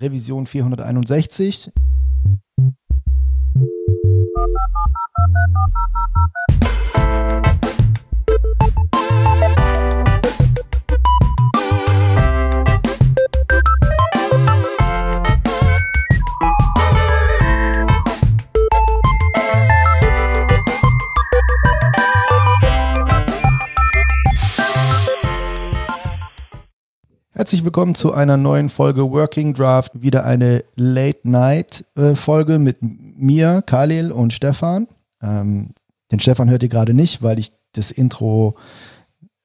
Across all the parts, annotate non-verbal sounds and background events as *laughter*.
Revision 461. Herzlich willkommen zu einer neuen Folge Working Draft. Wieder eine Late-Night-Folge mit mir, Khalil und Stefan. Ähm, den Stefan hört ihr gerade nicht, weil ich das Intro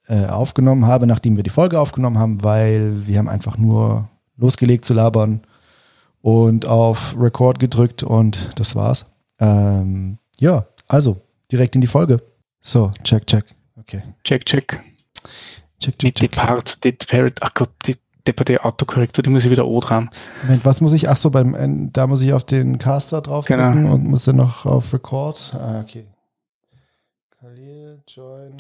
äh, aufgenommen habe, nachdem wir die Folge aufgenommen haben, weil wir haben einfach nur losgelegt zu labern und auf Record gedrückt und das war's. Ähm, ja, also direkt in die Folge. So, check, check. Okay. Check, check. Check, check, Nicht check. Parts, die Parrot, ach Gott, depperte Autokorrektur, die muss ich wieder O dran. Moment, was muss ich? Ach so, beim, äh, da muss ich auf den Caster draufdrücken Genau. und muss dann noch auf Record. Ah, okay. Khalil, join.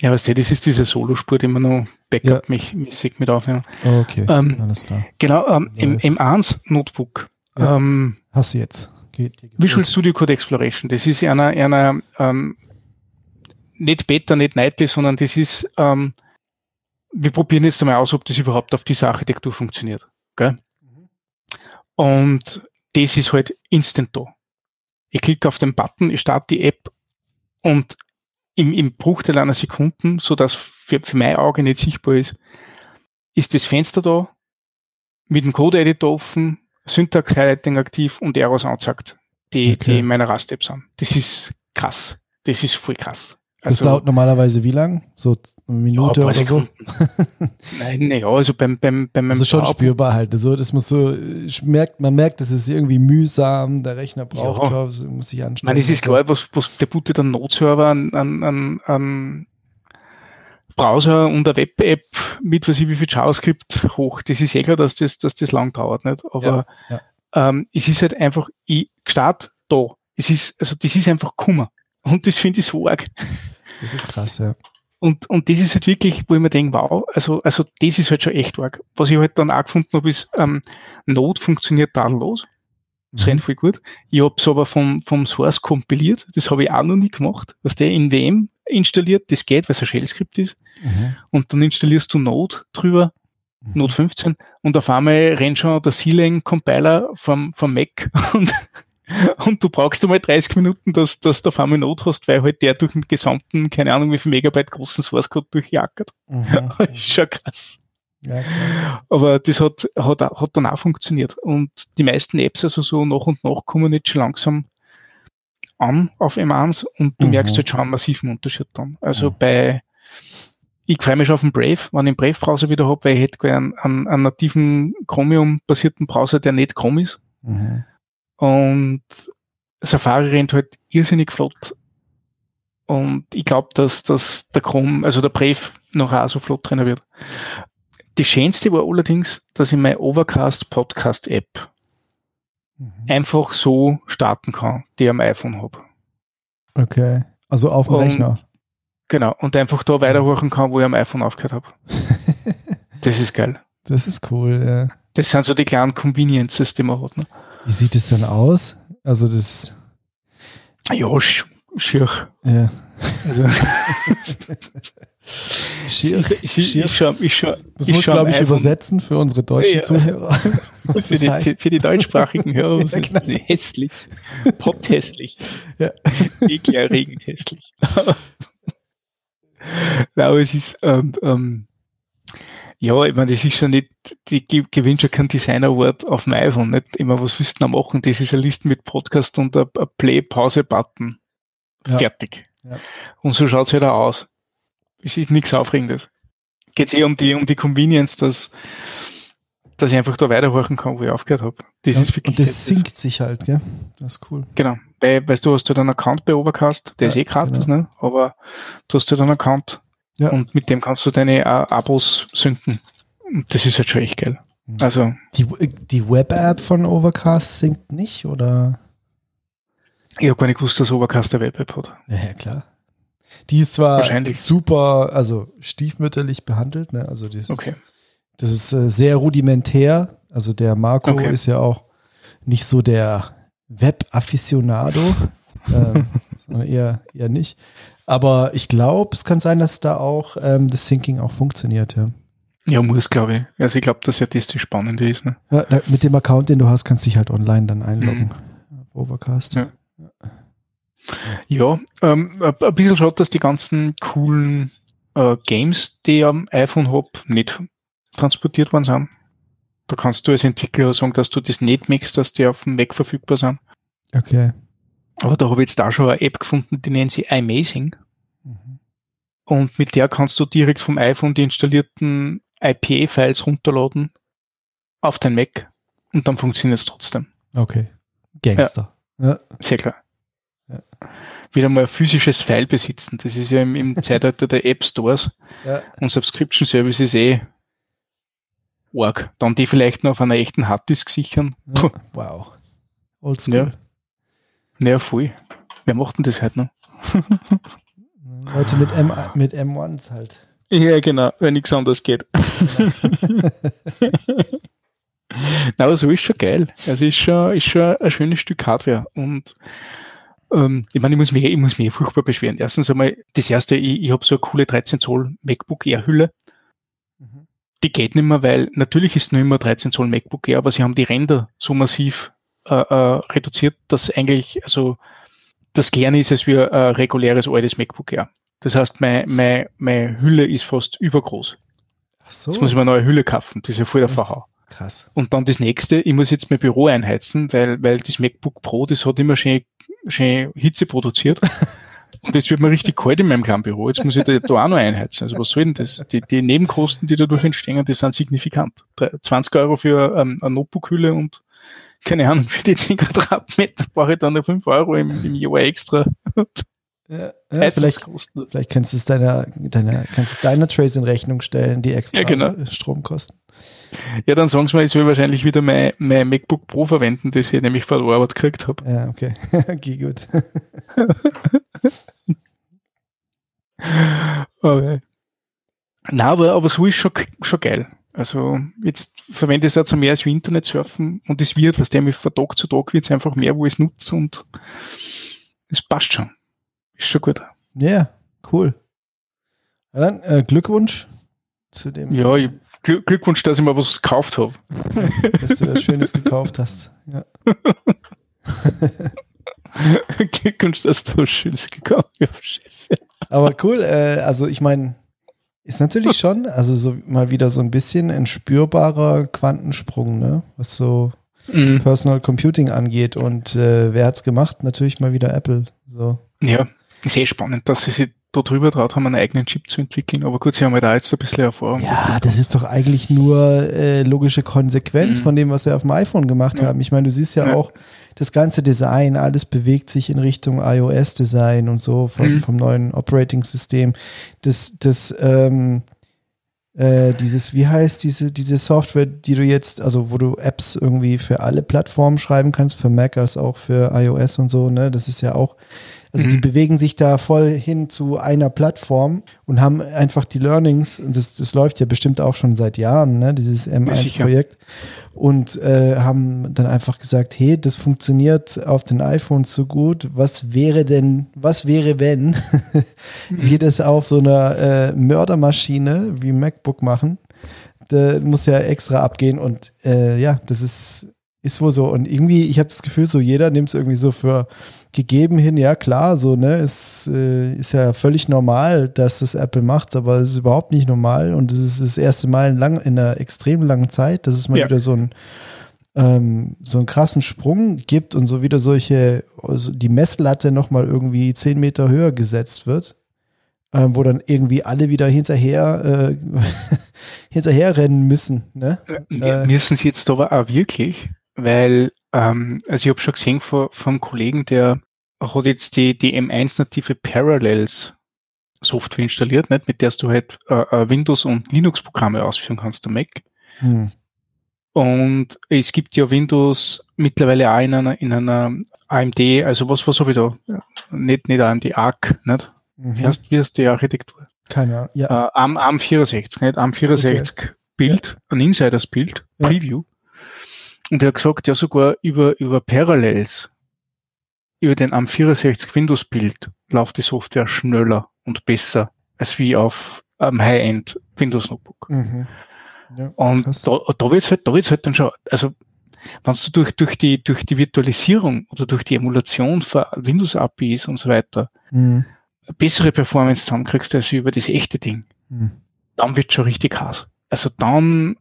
Ja, weißt du, das ist diese Solospur, die man noch Backup-mäßig mit aufnehmen. Oh, okay, Ähm, alles klar. Genau, ähm, im Nice. M1 Notebook. Ja. Ähm, Hast du jetzt. Geht, gefällt. Visual Studio Code Exploration. Das ist einer, einer ähm, nicht Beta, nicht Nightly, sondern das ist, ähm, wir probieren jetzt einmal aus, ob das überhaupt auf dieser Architektur funktioniert. Gell? Mhm. Und das ist halt instant da. Ich klicke auf den Button, ich starte die App und im, im Bruchteil einer Sekunden, so dass für, für mein Auge nicht sichtbar ist, ist das Fenster da, mit dem Code-Editor offen, Syntax-Highlighting aktiv und Errors anzeigt, die, Okay. die in meiner Rust-App sind. Das ist krass. Das ist voll krass. Das dauert normalerweise wie lang? So eine Minute ja, ein oder so? *laughs* Nein, naja, also beim, beim, beim Also schon spürbar halt. So, das muss so, ich merkt, man merkt, das ist irgendwie mühsam, der Rechner braucht, Ja. drauf, muss sich Ich anstrengen. meine, es ist klar, was, was der bootet einen Node-Server, an, an, an, an Browser und eine Web-App mit was ich wie viel JavaScript hoch. Das ist eh klar, dass das, dass das lang dauert, nicht? Aber Ja, Ähm, es ist halt einfach, ich start da. Es ist, also das ist einfach Kummer. Und das finde ich so arg. Das ist krass, ja. Und, und das ist halt wirklich, wo ich mir denke, wow, also, also das ist halt schon echt arg. Was ich halt dann auch gefunden habe, ist, ähm, Node funktioniert tadellos. Das Mhm. rennt voll gut. Ich habe es aber vom, vom Source kompiliert. Das habe ich auch noch nie gemacht. Was der in VM installiert, das geht, weil es ein Shell-Skript ist. Mhm. Und dann installierst du Node drüber, Mhm. Node 15, und auf einmal rennt schon der C-Lang-Compiler vom, vom Mac *laughs* und, und du brauchst einmal 30 Minuten, dass, dass du auf einmal Node hast, weil halt der durch den gesamten, keine Ahnung, wie viel Megabyte großen Source Code durchjackert. Mhm. *laughs* ist schon krass. Ja. Aber das hat, hat, hat dann auch funktioniert. Und die meisten Apps, also so nach und nach, kommen jetzt schon langsam an auf M1 und du Mhm. merkst halt schon einen massiven Unterschied dann. Also Mhm. bei, ich freue mich schon auf den Brave, wenn ich den Brave-Browser wieder habe, weil ich hätte gerne einen, einen nativen Chromium-basierten Browser, der nicht Chrome ist. Mhm. Und Safari rennt halt irrsinnig flott. Und ich glaube, dass, dass der Chrome, also der Brave, noch auch so flott drin wird. Das Schönste war allerdings, dass ich meine Overcast Podcast App Mhm. einfach so starten kann, die ich am iPhone habe. Okay. Also auf dem Und- Rechner. Genau. Und einfach da weiterhören kann, wo ich am iPhone aufgehört habe. *laughs* Das ist geil. das ist cool, ja. Das sind so die kleinen Conveniences, die man hat. Ne? Wie sieht es denn aus? Also das, Ja, sch schier. ja. Also, *laughs* Schier, ist, ist, schier. ist schon, ist schon, Das muss, schon glaube ich, übersetzen für unsere deutschen Ja. Zuhörer. *laughs* Für, die, für, die deutschsprachigen Hörer *laughs* Ja, genau. es hässlich. Potthässlich. Ja. Ekelerregend hässlich. Aber es ist, ähm, ähm, ja, ich meine, das ist schon nicht, die ge- gewinnt schon keinen Design Award auf dem iPhone, nicht immer, was willst du da machen? Das ist eine Liste mit Podcast und ein Play-Pause-Button. Ja. Fertig. Ja. Und so schaut's halt auch aus. Es ist nichts Aufregendes. Geht's eh um die, um die Convenience, dass, dass ich einfach da weiterhören kann, wo ich aufgehört habe. Das Ja, ist wirklich und das sinkt sich halt, gell? Das ist cool. Genau. Weil, weißt du, hast du einen Account bei Overcast, der Ja, ist eh gratis, genau. ne? Aber du hast halt einen Account Ja. und mit dem kannst du deine äh, Abos synken. Und das ist halt schon echt geil. Mhm. Also, Die, die Web-App von Overcast sinkt nicht, oder? ich habe gar nicht gewusst, dass Overcast eine Web-App hat. Ja, ja, klar. Die ist zwar Wahrscheinlich. super, also stiefmütterlich behandelt, ne? Also das ist, Okay. das ist äh, sehr rudimentär Also der Marco Okay. ist ja auch nicht so der Web-Afficionado, *laughs* ähm, sondern eher, eher nicht. Aber ich glaube, es kann sein, dass da auch ähm, das Syncing auch funktioniert. Ja. Ja, muss, glaube ich. Also ich glaube, dass ja das das Spannende ist. Ne? Ja, da, mit dem Account, den du hast, kannst du dich halt online dann einloggen. Auf Overcast. Ja. Ja, ähm, ein bisschen schaut, dass die ganzen coolen äh, Games, die ich am iPhone habe, nicht transportiert worden sind. Da kannst du als Entwickler sagen, dass du das nicht möchtest, dass die auf dem Mac verfügbar sind. Okay. Aber da habe ich jetzt da schon eine App gefunden, die nennt sich iMazing. Mhm. Und mit der kannst du direkt vom iPhone die installierten IPA-Files runterladen auf dein Mac und dann funktioniert es trotzdem. Okay. Gangster. Ja. Sehr klar. Ja. Wieder mal ein physisches File besitzen. Das ist ja im, im *laughs* Zeitalter der App Stores Ja. und Subscription Services eh arg. Dann die vielleicht noch auf einer echten Harddisk sichern. Wow. Oldschool. Ja. naja, voll. Wer macht denn das halt noch? *laughs* Leute mit, M mit M1s halt. Ja, genau, wenn nichts anderes geht. *laughs* Na, aber so ist schon geil. Also ist schon, ist schon ein schönes Stück Hardware. Und ähm, ich meine, ich muss mich, ich muss mich furchtbar beschweren. Erstens einmal, das erste, ich, ich habe so eine coole 13 Zoll MacBook Air Hülle. Mhm. Die geht nicht mehr, weil natürlich ist nur immer 13 Zoll MacBook Air, aber sie haben die Ränder so massiv äh, äh, reduziert, dass eigentlich, also das Kleine ist als wie ein reguläres altes MacBook Air. Das heißt, meine, meine, meine Hülle ist fast übergroß. Ach so. Jetzt muss ich mir eine neue Hülle kaufen. Das ist ja voll der? Verhau. Krass. Und dann das nächste, ich muss jetzt mein Büro einheizen, weil, weil das MacBook Pro, das hat immer schön, schön Hitze produziert. *laughs* Und das wird mir richtig kalt in meinem kleinen Büro. Jetzt muss ich da, da auch noch einheizen. Also was soll denn das? Die, die Nebenkosten, die dadurch entstehen, die sind signifikant. Drei- 20 Euro für ähm, eine Notebookhülle und keine Ahnung, für die 10 Quadratmeter *laughs* brauche ich dann noch 5 Euro im, im Jahr extra Ja, ja, vielleicht, vielleicht kannst du es deiner, deiner, kannst du es deiner Trace in Rechnung stellen, die extra Ja, genau. Strom kosten. Ja, dann sagen sie mir, ich soll wahrscheinlich wieder mein, mein MacBook Pro verwenden, das ich nämlich vor der Arbeit gekriegt habe. Ja, okay. *laughs* okay, gut. *laughs* Okay. Na, aber, aber so ist schon, schon geil. Also jetzt verwende ich es auch mehr als wie Internet surfen und es wird, was der mich von Tag zu Tag wird es einfach mehr, wo ich es nutze und es passt schon. Ist schon gut. Ja, cool. Ja, dann äh, Glückwunsch zu dem, Ja, ich, Glück- Glückwunsch, dass ich mal was gekauft habe. *laughs* dass du was Schönes gekauft hast. Ja. *laughs* Glückwunsch, dass du was Schönes gekauft hast. Aber cool, äh, also ich meine, ist natürlich schon, also so mal wieder so ein bisschen ein spürbarer Quantensprung, ne? Was so Mhm. Personal Computing angeht. Und äh, wer hat's gemacht? Natürlich mal wieder Apple. So. Ja, eh spannend, dass sie sich da drüber traut haben, einen eigenen Chip zu entwickeln. Aber gut, sie haben halt da jetzt ein bisschen Erfahrung. Ja, das ist doch eigentlich nur äh, logische Konsequenz Mhm. von dem, was wir auf dem iPhone gemacht Ja. haben. Ich meine, du siehst ja, Ja. auch das ganze Design, alles bewegt sich in Richtung iOS-Design und so von, Mhm. vom neuen Operating-System. Das, das, ähm, äh, dieses, wie heißt diese, diese Software, die du jetzt, also wo du Apps irgendwie für alle Plattformen schreiben kannst, für Mac als auch für iOS und so, ne? Das ist ja auch, also die Mhm. bewegen sich da voll hin zu einer Plattform und haben einfach die Learnings, und das, das läuft ja bestimmt auch schon seit Jahren, ne, dieses sicher. M1-Projekt, und äh, haben dann einfach gesagt, hey, das funktioniert auf den iPhones so gut, was wäre denn, was wäre, wenn *laughs* wir das auf so einer äh, Mördermaschine wie MacBook machen? Da muss ja extra abgehen und äh, ja, das ist, ist wohl so. Und irgendwie, ich habe das Gefühl, so jeder nimmt es irgendwie so für gegeben hin, ja klar, so, ne, es äh, ist ja völlig normal, dass das Apple macht, aber es ist überhaupt nicht normal und es ist das erste Mal in, lang, in einer extrem langen Zeit, dass es mal Ja. wieder so ein ähm, so einen krassen Sprung gibt und so wieder solche, also die Messlatte nochmal irgendwie zehn Meter höher gesetzt wird, ähm, wo dann irgendwie alle wieder hinterher, äh, *laughs* hinterher rennen müssen, ne? Äh, Äh. müssen sie jetzt aber auch wirklich, weil, ähm, also ich habe schon gesehen von, vom Kollegen, der hat jetzt die, die M1-native Parallels Software installiert, nicht, mit der du halt äh, äh, Windows- und Linux-Programme ausführen kannst, der Mac. Hm. Und es gibt ja Windows mittlerweile auch in einer, in einer AMD, also was, was habe ich da? Ja, Nicht, nicht AMD, ARC, nicht? Wie Mhm. heißt, wie heißt die Architektur? Keine Ahnung. Ja. Äh, ARM, ARM 64, nicht? ARM 64 Bild, ein Insiders-Bild, Ja. Preview. Und er hat gesagt, ja sogar über, über Parallels, über den am64 Windows Bild läuft die Software schneller und besser als wie auf einem High-End Windows Notebook. Mhm. Ja, und krass. da, da wird's halt, da wird's halt dann schon, also wenn du durch, durch, die, durch die Virtualisierung oder durch die Emulation von Windows APIs und so weiter mhm. bessere Performance zusammenkriegst als über das echte Ding, mhm. dann wird schon richtig heiß. Also dann,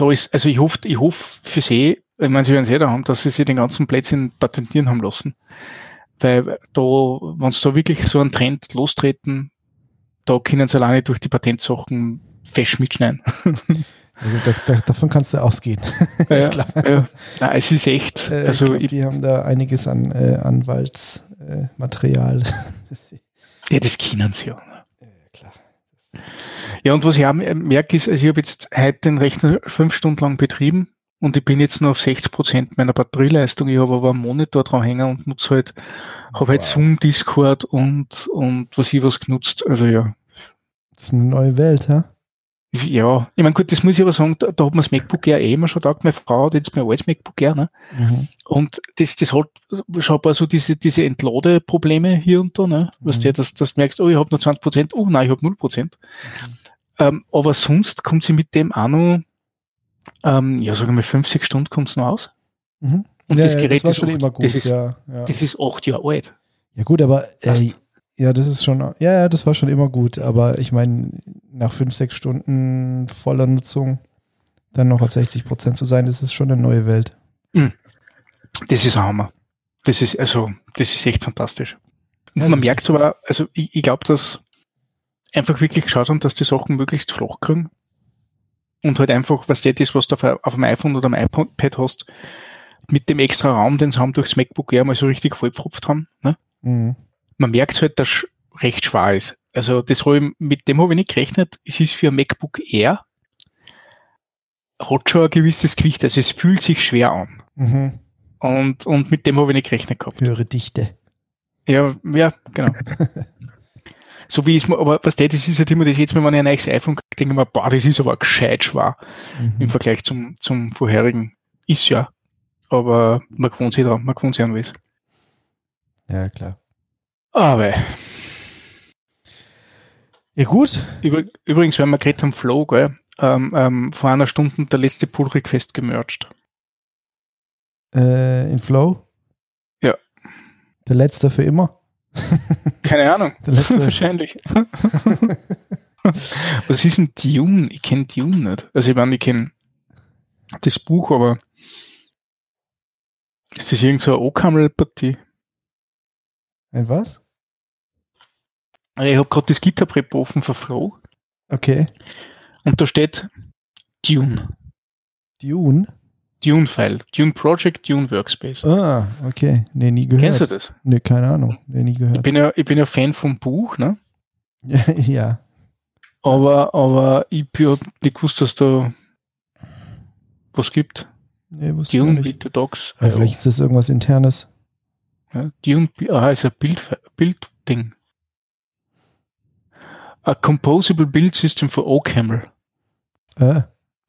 da ist, also ich hoffe, ich hoffe für sie, ich meine, sie werden es eh da haben, dass sie sich den ganzen Plätzchen patentieren haben lassen. Weil da, wenn sie da wirklich so einen Trend lostreten, da können sie alleine durch die Patentsachen fest mitschneiden. Da, da, davon kannst du ausgehen. Ja, *laughs* ja. Nein, es ist echt. Äh, also ich glaub, die haben da einiges an äh, Anwaltsmaterial. Äh, ja, das kennen sie ja. Ja, und was ich auch merke, ist, also ich habe jetzt heute den Rechner fünf Stunden lang betrieben und ich bin jetzt nur auf 60 Prozent meiner Batterieleistung. Ich habe aber einen Monitor dran hängen und nutze halt, habe halt Zoom, Discord und, und was ich was genutzt. Also ja. Das ist eine neue Welt, ja? Ja, ich meine, gut, das muss ich aber sagen, da, da hat man das MacBook Air eh immer schon gedacht, meine Frau hat jetzt mein altes MacBook Air, ne? Mhm. Und das, das hat schon ein paar so diese, diese Entladeprobleme hier und da, ne? Mhm. Weißt du, dass, dass du merkst, oh, ich habe nur 20 Prozent, oh nein, ich habe 0 Prozent. Mhm. Ähm, aber sonst kommt sie mit dem auch noch, ähm, ja, sagen wir, 5, 6 Stunden kommt es noch aus. Mhm. Und ja, das Gerät ja, das ist, auch, immer gut, das ist, ja, das ist acht Jahre alt. Ja gut, aber äh, ja, das ist schon, ja, ja, das war schon immer gut, aber ich meine, nach fünf, sechs Stunden voller Nutzung dann noch auf 60 Prozent zu sein, das ist schon eine neue Welt. Hm. Das ist ein Hammer. Das ist, also, das ist echt fantastisch. Und man merkt aber, also ich, ich glaube, dass einfach wirklich geschaut haben, dass die Sachen möglichst flach kriegen. Und halt einfach, was das ist, was du auf, auf dem iPhone oder am iPad hast, mit dem extra Raum, den sie haben durchs MacBook Air mal so richtig vollpfropft haben. Ne? Mhm man merkt halt, dass recht schwer ist. Also das habe ich, mit dem habe ich nicht gerechnet. Es ist für ein MacBook Air hat schon ein gewisses Gewicht, also es fühlt sich schwer an. Mhm. Und, und mit dem habe ich nicht gerechnet gehabt. Höhere Dichte. Ja, ja, genau. *laughs* so wie es mir, aber was das ist halt immer das jetzt, wenn man ein neues iPhone kriegt, denke ich mir, boah, das ist aber gescheit schwer mhm. im Vergleich zum, zum vorherigen. Ist ja. Aber man gewohnt sich dran, man gewohnt sich an was. Ja, klar. Aber. Ja, gut. Über, übrigens, wenn wir gerade am Flow, gell, ähm, ähm, vor einer Stunde der letzte Pull Request gemerged. Äh, in Flow? Ja. Der letzte für immer? *laughs* Keine Ahnung. Der letzte. *laughs* Wahrscheinlich. *laughs* Was ist ein Dune? Ich kenne Dune nicht. Also ich meine, ich kenne das Buch, aber ist das irgend so eine Okamel-Partie? Ein was? Ich habe gerade das GitHub-Repo offen für. Okay. Und da steht Dune. Dune? Dune-File. Dune Project, Dune Workspace. Ah, okay. Nee, nie gehört. Kennst du das? Nee, keine Ahnung. Nee, nie gehört. Ich bin ja, ich bin ja Fan vom Buch, ne? *laughs* ja. Aber, aber ich habe nicht gewusst, dass da was gibt. Nee, Dune, bitte Docs. Ja, vielleicht ist das irgendwas internes. Ja, Dune ah, ist ein Bild, Bildding. A Composable Build System for OCaml. Äh,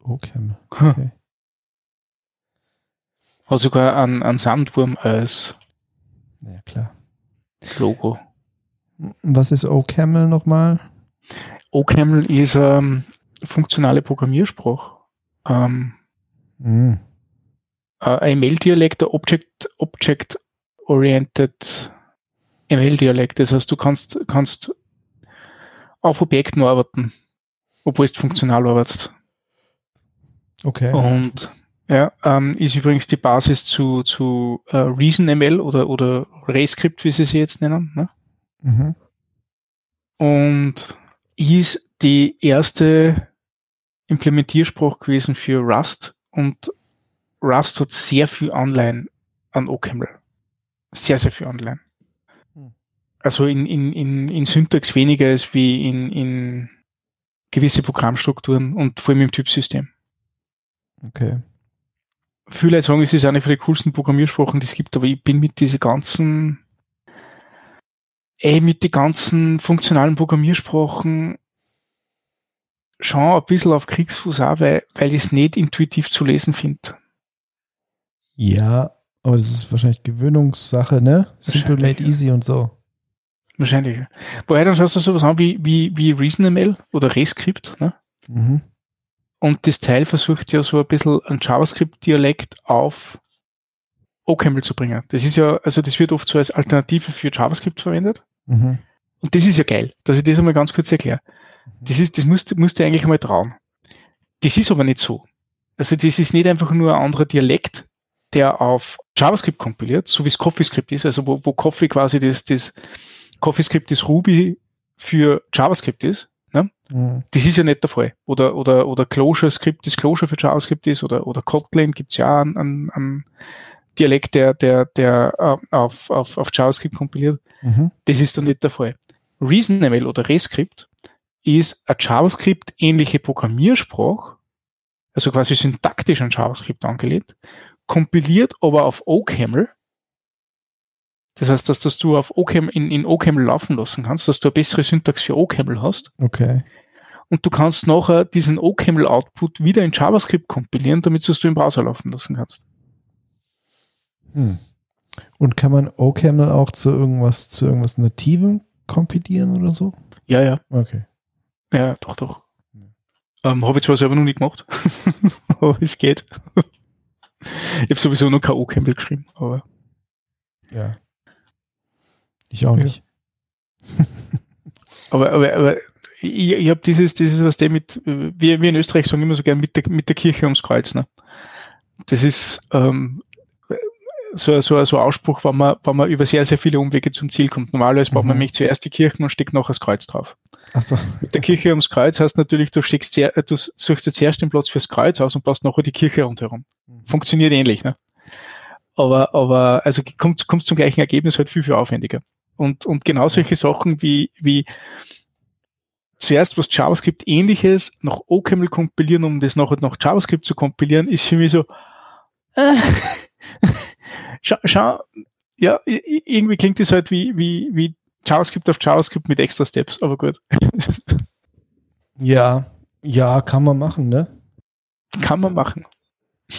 OCaml. Okay. Hat sogar einen, einen Sandwurm als ja, klar. Logo. Was ist OCaml nochmal? OCaml ist ähm, funktionale Programmiersprache. Ähm, mm. äh, ML-Dialekt, Object, Object Oriented ML-Dialekt. Das heißt, du kannst, kannst auf Objekten arbeiten, obwohl du funktional arbeitest. Okay. Und ja, ähm, ist übrigens die Basis zu, zu äh, ReasonML oder, oder RayScript, wie sie sie jetzt nennen. Ne? Mhm. Und ist die erste Implementiersprache gewesen für Rust und Rust hat sehr viel Anleihen an OCaml sehr, sehr viel online. Hm. Also in, in, in, in Syntax weniger als wie in, in gewisse Programmstrukturen und vor allem im Typsystem. Okay. Viele sagen, es ist eine von den coolsten Programmiersprachen, die es gibt, aber ich bin mit diese ganzen, ey, mit den ganzen funktionalen Programmiersprachen schon ein bisschen auf Kriegsfuß auch, weil, weil ich es nicht intuitiv zu lesen finde. Ja, aber das ist wahrscheinlich Gewöhnungssache, ne? Simple made easy und so. Wahrscheinlich. Woher dann schaust du sowas an wie, wie, wie ReasonML oder Rescript, ne? Mhm. Und das Teil versucht ja so ein bisschen ein JavaScript-Dialekt auf OCaml zu bringen. Das ist ja, also das wird oft so als Alternative für JavaScript verwendet. Mhm. Und das ist ja geil, dass ich das einmal ganz kurz erkläre. Das ist, das musst, musst du eigentlich einmal trauen. Das ist aber nicht so. Also das ist nicht einfach nur ein anderer Dialekt, der auf JavaScript kompiliert, so wie es CoffeeScript ist, also wo, wo Coffee quasi das, das CoffeeScript das Ruby für JavaScript ist. Ne? Mhm. Das ist ja nicht der Fall. Oder, oder, oder Closure-Script das Closure für JavaScript ist, oder, oder Kotlin gibt's ja einen, einen, einen Dialekt, der, der, der äh, auf, auf, auf JavaScript kompiliert. Mhm. Das ist dann nicht der Fall. ReasonML oder Rescript ist eine JavaScript-ähnliche Programmiersprache, also quasi syntaktisch an JavaScript angelehnt, kompiliert aber auf OCaml. Das heißt, dass, dass du auf OCaml, in, in OCaml laufen lassen kannst, dass du eine bessere Syntax für OCaml hast. Okay. Und du kannst nachher diesen OCaml-Output wieder in JavaScript kompilieren, damit du es im Browser laufen lassen kannst. Hm. Und kann man OCaml auch zu irgendwas, zu irgendwas Nativem kompilieren oder so? Ja, ja. Okay. Ja, doch, doch. Hm. Ähm, habe ich zwar selber noch nie gemacht, *laughs* aber es geht. ich habe sowieso noch kein OCaml geschrieben, aber Ja. Ich auch Ja. nicht. Aber, aber, aber ich, ich habe dieses, dieses, was der mit, wir, wir in Österreich sagen immer so gern mit der, mit der Kirche ums Kreuz. Ne? Das ist ähm, so, so, so ein Ausspruch, wenn man, wenn man über sehr, sehr viele Umwege zum Ziel kommt. Normalerweise baut man Mhm. nämlich zuerst die Kirchen und steckt noch das Kreuz drauf. Achso. Mit der Kirche ums Kreuz heißt natürlich, du steckst sehr, du suchst dir zuerst den Platz fürs Kreuz aus und baust nachher die Kirche rundherum. Funktioniert ähnlich, ne? Aber, aber, also kommt, kommt zum gleichen Ergebnis halt viel, viel aufwendiger. Und, und genau solche Sachen wie, wie zuerst was JavaScript ähnliches nach OCaml kompilieren, um das nachher nach JavaScript zu kompilieren, ist für mich so, äh, *laughs* schau, schau, ja, irgendwie klingt das halt wie, wie, wie JavaScript auf JavaScript mit extra Steps, aber gut, *laughs* Ja. Ja, kann man machen, ne? kann man machen. *laughs*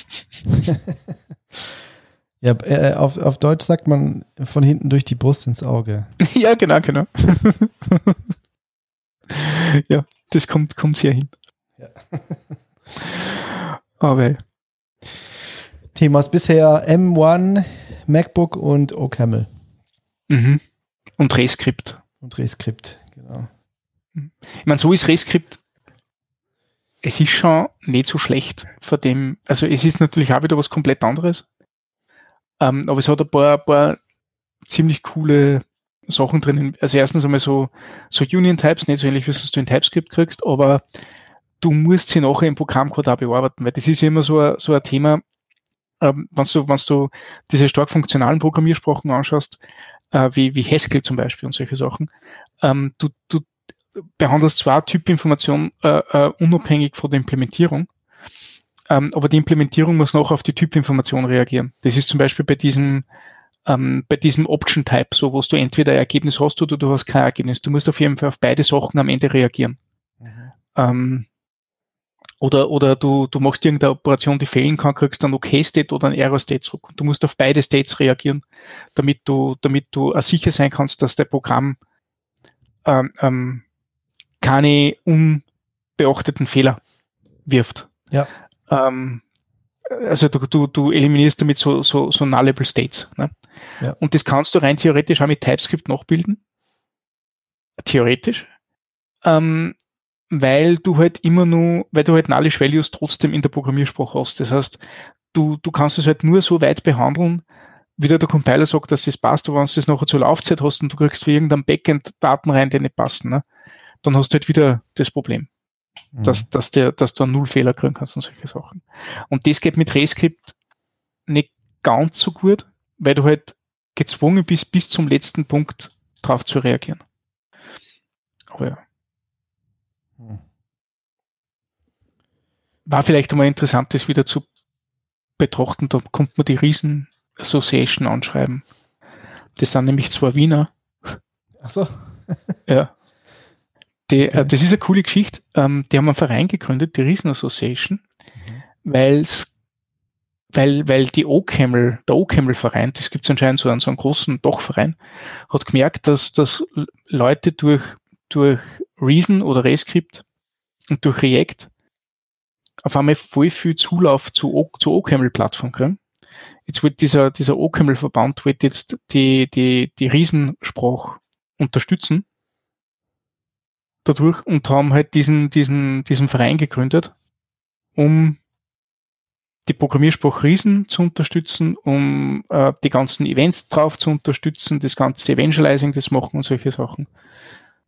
Ja, äh, auf, auf Deutsch sagt man von hinten durch die Brust ins Auge. *laughs* ja, genau, genau. *laughs* ja, das kommt, kommt sehr hin. Ja. *laughs* Aber Themas bisher M1, MacBook und OCaml mhm. und Rescript. und Rescript, genau. Ich meine, so ist Rescript, es ist schon nicht so schlecht vor dem, also es ist natürlich auch wieder was komplett anderes. Ähm, aber es hat ein paar, paar ziemlich coole Sachen drinnen. Also erstens einmal so, so Union-Types, nicht so ähnlich, wie es du in TypeScript kriegst, aber du musst sie nachher im Programmcode auch bearbeiten, weil das ist ja immer so ein, so ein Thema, ähm, wenn du, wenn du diese stark funktionalen Programmiersprachen anschaust, äh, wie, wie Haskell zum Beispiel und solche Sachen, ähm, du, du behandelst zwar Typinformation äh, äh, unabhängig von der Implementierung, aber die Implementierung muss noch auf die Typinformation reagieren. Das ist zum Beispiel bei diesem ähm, bei diesem Option-Type so, wo du entweder ein Ergebnis hast oder du hast kein Ergebnis. Du musst auf jeden Fall auf beide Sachen am Ende reagieren. Ähm, oder oder du, du machst irgendeine Operation, die fehlen kann, kriegst dann OK-State oder ein Error-State zurück. Und du musst auf beide States reagieren, damit du, damit du auch sicher sein kannst, dass dein Programm ähm, ähm, keine unbeachteten Fehler wirft. Ja. Ähm, also du, du, du eliminierst damit so, so, so nullable States. Ne? Ja. Und das kannst du rein theoretisch auch mit TypeScript nachbilden. Theoretisch. Ähm, weil du halt immer nur, weil du halt nullish Values trotzdem in der Programmiersprache hast. Das heißt, du, du kannst es halt nur so weit behandeln, wie der, Compiler sagt, dass das passt, aber wenn du das nachher zur Laufzeit hast und du kriegst für irgendein Backend Daten rein, die nicht passen, ne? dann hast du halt wieder das Problem Mhm. dass, dass, der, dass du einen Nullfehler kriegen kannst und solche Sachen. Und das geht mit Rescript nicht ganz so gut, weil du halt gezwungen bist, bis zum letzten Punkt drauf zu reagieren. Aber ja. Mhm. War vielleicht einmal interessant, das wieder zu betrachten. Da kommt man die Riesen Association anschreiben. Das sind nämlich zwei Wiener. Achso. Ja. Die, Okay. äh, das ist eine coole Geschichte. Ähm, die haben einen Verein gegründet, die Riesen Association, weil es weil, weil die OCaml, der OCaml-Verein, das gibt es anscheinend so einen, so einen großen Dachverein, hat gemerkt, dass, dass Leute durch, durch Reason oder Rescript und durch React auf einmal voll viel Zulauf zu, o, zur OCaml-Plattform kriegen. Jetzt wird dieser, dieser OCaml-Verband wird jetzt die, die, die Riesensprache unterstützen dadurch und haben halt diesen, diesen, diesen Verein gegründet, um die Programmiersprache Riesen zu unterstützen, um äh, die ganzen Events drauf zu unterstützen, das ganze Evangelizing, das machen und solche Sachen.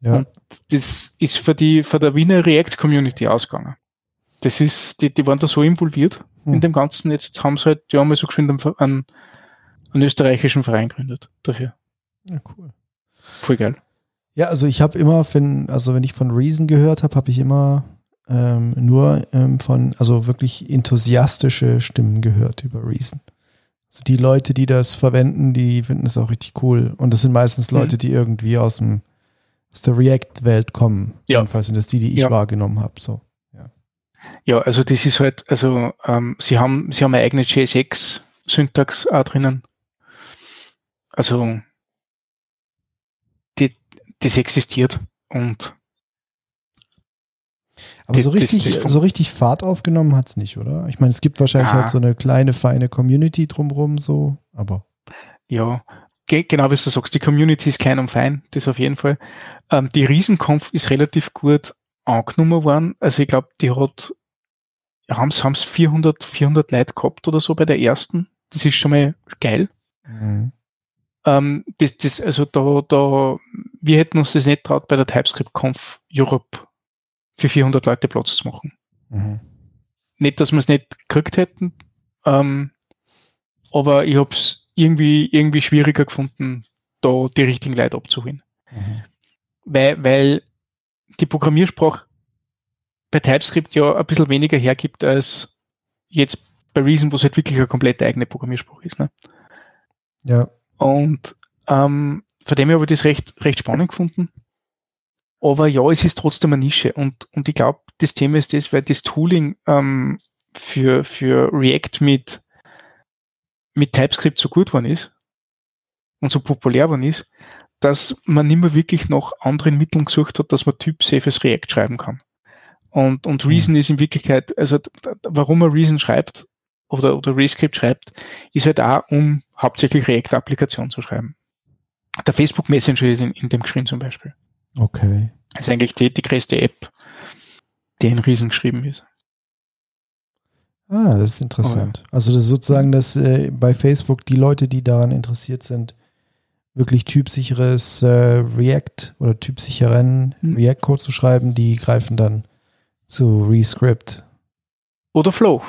Ja. Und das ist für die, für der Wiener React Community ausgegangen. Das ist, die, die waren da so involviert hm. in dem Ganzen. Jetzt haben sie halt, die haben so geschwind einen, einen, einen österreichischen Verein gegründet dafür. Ja, cool. Voll geil. Ja, also ich habe immer, wenn, also wenn ich von Reason gehört habe, habe ich immer ähm, nur ähm, von, also wirklich enthusiastische Stimmen gehört über Reason. Also die Leute, die das verwenden, die finden es auch richtig cool. Und das sind meistens mhm. Leute, die irgendwie aus dem aus der React-Welt kommen. Ja. Jedenfalls sind das die, die ich ja. wahrgenommen habe. So. Ja. ja, also das ist halt, also ähm, sie haben, sie haben eine eigene JSX-Syntax auch drinnen. Also das existiert und aber so richtig, das, das so richtig Fahrt aufgenommen hat es nicht, oder? Ich meine, es gibt wahrscheinlich ah. halt so eine kleine, feine Community drumherum, so, aber. Ja, genau wie du sagst, die Community ist klein und fein, das auf jeden Fall. Ähm, die Riesenkampf ist relativ gut angenommen worden. Also ich glaube, die hat, haben es 400, 400 Leute gehabt oder so bei der ersten. Das ist schon mal geil. Mhm. Ähm, das, das, also da, da, wir hätten uns das nicht traut, bei der TypeScript-Conf Europe für 400 Leute Platz zu machen. Mhm. Nicht, dass wir es nicht gekriegt hätten, ähm, aber ich habe es irgendwie, irgendwie schwieriger gefunden, da die richtigen Leute abzuholen. Mhm. Weil, weil die Programmiersprache bei TypeScript ja ein bisschen weniger hergibt als jetzt bei Reason, wo es halt wirklich eine komplett eigene Programmiersprache ist. Ne? Ja. Und ähm, von dem her habe ich das recht, recht spannend gefunden. Aber ja, es ist trotzdem eine Nische. Und, und ich glaube, das Thema ist das, weil das Tooling ähm, für, für React mit, mit TypeScript so gut geworden ist und so populär geworden ist, dass man nicht mehr wirklich nach anderen Mitteln gesucht hat, dass man typsafes React schreiben kann. Und, und Reason mhm. ist in Wirklichkeit, also warum man Reason schreibt oder, oder Rescript schreibt, ist halt auch, um hauptsächlich React-Applikationen zu schreiben. Der Facebook Messenger ist in, in dem geschrieben zum Beispiel. Okay. Das ist eigentlich die, die größte App, die in Riesen geschrieben ist. Ah, das ist interessant. Ja. Also das ist sozusagen, dass äh, bei Facebook die Leute, die daran interessiert sind, wirklich typsicheres äh, React oder typsicheren hm. React-Code zu schreiben, die greifen dann zu Rescript. Oder Flow.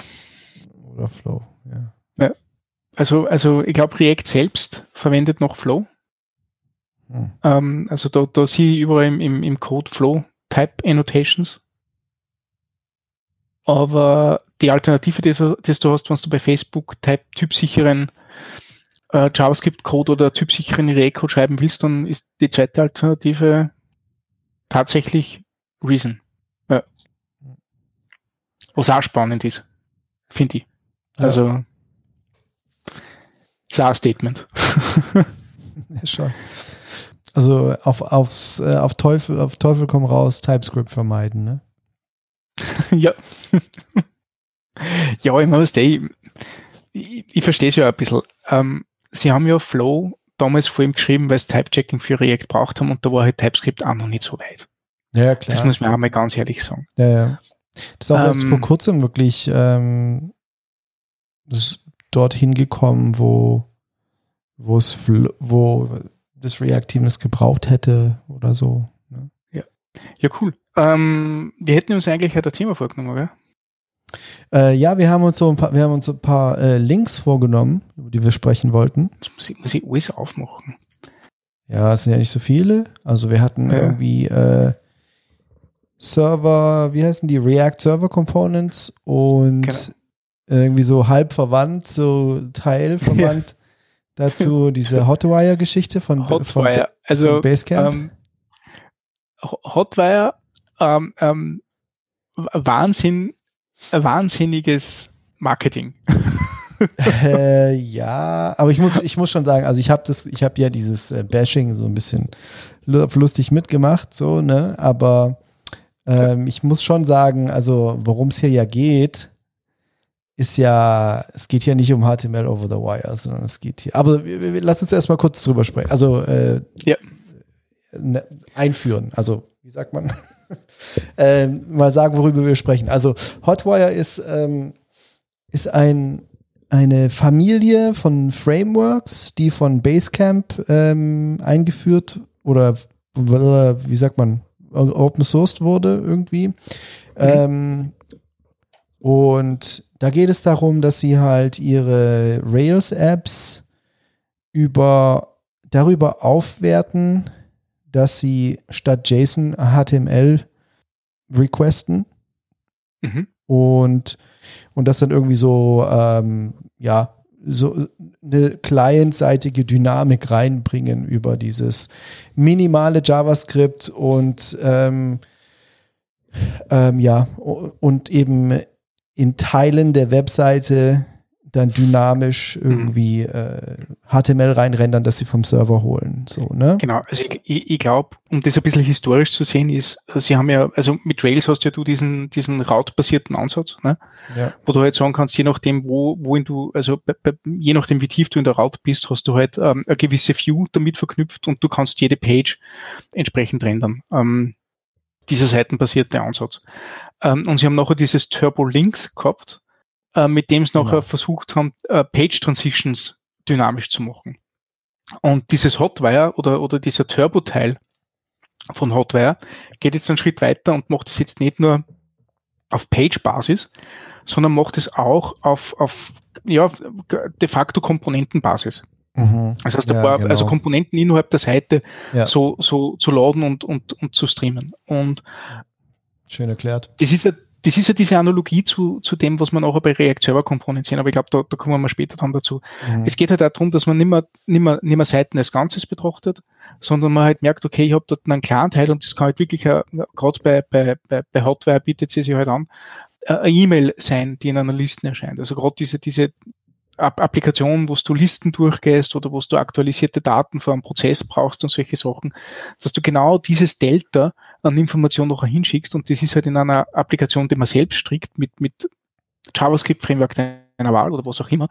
Oder Flow, ja. ja. Also, also ich glaube, React selbst verwendet noch Flow. Hm. Ähm, also da, da sehe ich überall im, im, im Code Flow Type Annotations. Aber die Alternative, die, die du hast, wenn du bei Facebook Type typsicheren äh, JavaScript-Code oder typsicheren React-Code schreiben willst, dann ist die zweite Alternative tatsächlich Reason. Ja. Was auch spannend ist, finde ich. Also, ist auch ein Statement. *laughs* ja, schon. Also auf, aufs, äh, auf Teufel, auf Teufel komm raus, TypeScript vermeiden, ne? *laughs* ja. ja, ich muss ich, ich, ich verstehe es ja ein bisschen. Ähm, sie haben ja Flow damals vor ihm geschrieben, weil es Type-Checking für React braucht haben und da war halt TypeScript auch noch nicht so weit. Ja, klar. Das muss man auch mal ganz ehrlich sagen. Ja, ja. Das ist auch ähm, erst vor kurzem wirklich ähm, dorthin gekommen, wo, wo es, wo das React-Team das gebraucht hätte oder so. Ne? Ja. ja, cool. Ähm, wir hätten uns eigentlich halt ein Thema vorgenommen, gell? Äh, ja, wir haben uns so ein paar, wir haben uns ein paar äh, Links vorgenommen, über die wir sprechen wollten. Das muss ich, muss ich alles aufmachen. Ja, es sind ja nicht so viele. Also wir hatten ja. irgendwie äh, Server, wie heißen die? React Server Components und genau. Irgendwie so halb verwandt, so teilverwandt *laughs* dazu diese Hotwire-Geschichte von, Hotwire. von, also, von Basecamp? Ähm, Hotwire, ähm, ähm, Wahnsinn, wahnsinniges Marketing. äh, *laughs* ja, aber ich muss, ich muss schon sagen, also ich habe das, ich habe ja dieses äh, Bashing so ein bisschen lustig mitgemacht, so, ne? Aber ähm, ich muss schon sagen, also worum es hier ja geht, ist ja, es geht hier nicht um HTML over the wire, sondern es geht hier. Aber wir, wir, lass uns erstmal kurz drüber sprechen. Also äh, ja. ne, einführen. Also, wie sagt man? *laughs* ähm, mal sagen, worüber wir sprechen. Also Hotwire ist, ähm, ist ein, eine Familie von Frameworks, die von Basecamp ähm, eingeführt oder wie sagt man, open sourced wurde irgendwie. Mhm. Ähm, und da geht es darum, dass sie halt ihre Rails-Apps über darüber aufwerten, dass sie statt JSON HTML requesten mhm. und, und das dann irgendwie so, ähm, ja, so eine clientseitige Dynamik reinbringen über dieses minimale JavaScript und ähm, ähm, ja, und eben in Teilen der Webseite dann dynamisch mhm. irgendwie äh, HTML reinrendern, dass sie vom Server holen. So, ne? Genau, also ich, ich, ich glaube, um das ein bisschen historisch zu sehen, ist, sie haben ja, also mit Rails hast ja du diesen, diesen Route-basierten Ansatz, ne? Ja. wo du halt sagen kannst, je nachdem, wo, wohin du, also bei, bei, je nachdem, wie tief du in der Route bist, hast du halt ähm, eine gewisse View damit verknüpft und du kannst jede Page entsprechend rendern. Ähm, dieser seitenbasierte Ansatz. Ähm, und sie haben nachher dieses Turbo Links gehabt, äh, mit dem sie nachher genau. versucht haben, äh, Page Transitions dynamisch zu machen. Und dieses Hotwire oder, oder dieser Turbo-Teil von Hotwire geht jetzt einen Schritt weiter und macht es jetzt nicht nur auf Page-Basis, sondern macht es auch auf, auf ja, de facto Komponentenbasis. Mhm. Das heißt, ein ja, paar, genau. also Komponenten innerhalb der Seite ja. so, so zu laden und, und, und zu streamen. Und Schön erklärt. Das ist ja das ist ja diese Analogie zu, zu dem, was man auch bei React Server Components sehen, aber ich glaube, da, da kommen wir mal später dann dazu. Mhm. Es geht halt darum, dass man nicht mehr, nicht, mehr, nicht mehr Seiten als Ganzes betrachtet, sondern man halt merkt, okay, ich habe dort einen kleinen Teil und das kann halt wirklich, gerade bei, bei, bei, bei Hotwire bietet sie sich halt an, eine E-Mail sein, die in einer Liste erscheint. Also gerade diese, diese Applikation, wo du Listen durchgehst oder wo du aktualisierte Daten für einen Prozess brauchst und solche Sachen, dass du genau dieses Delta an Informationen noch hinschickst und das ist halt in einer Applikation, die man selbst strickt mit, mit JavaScript-Framework deiner Wahl oder was auch immer,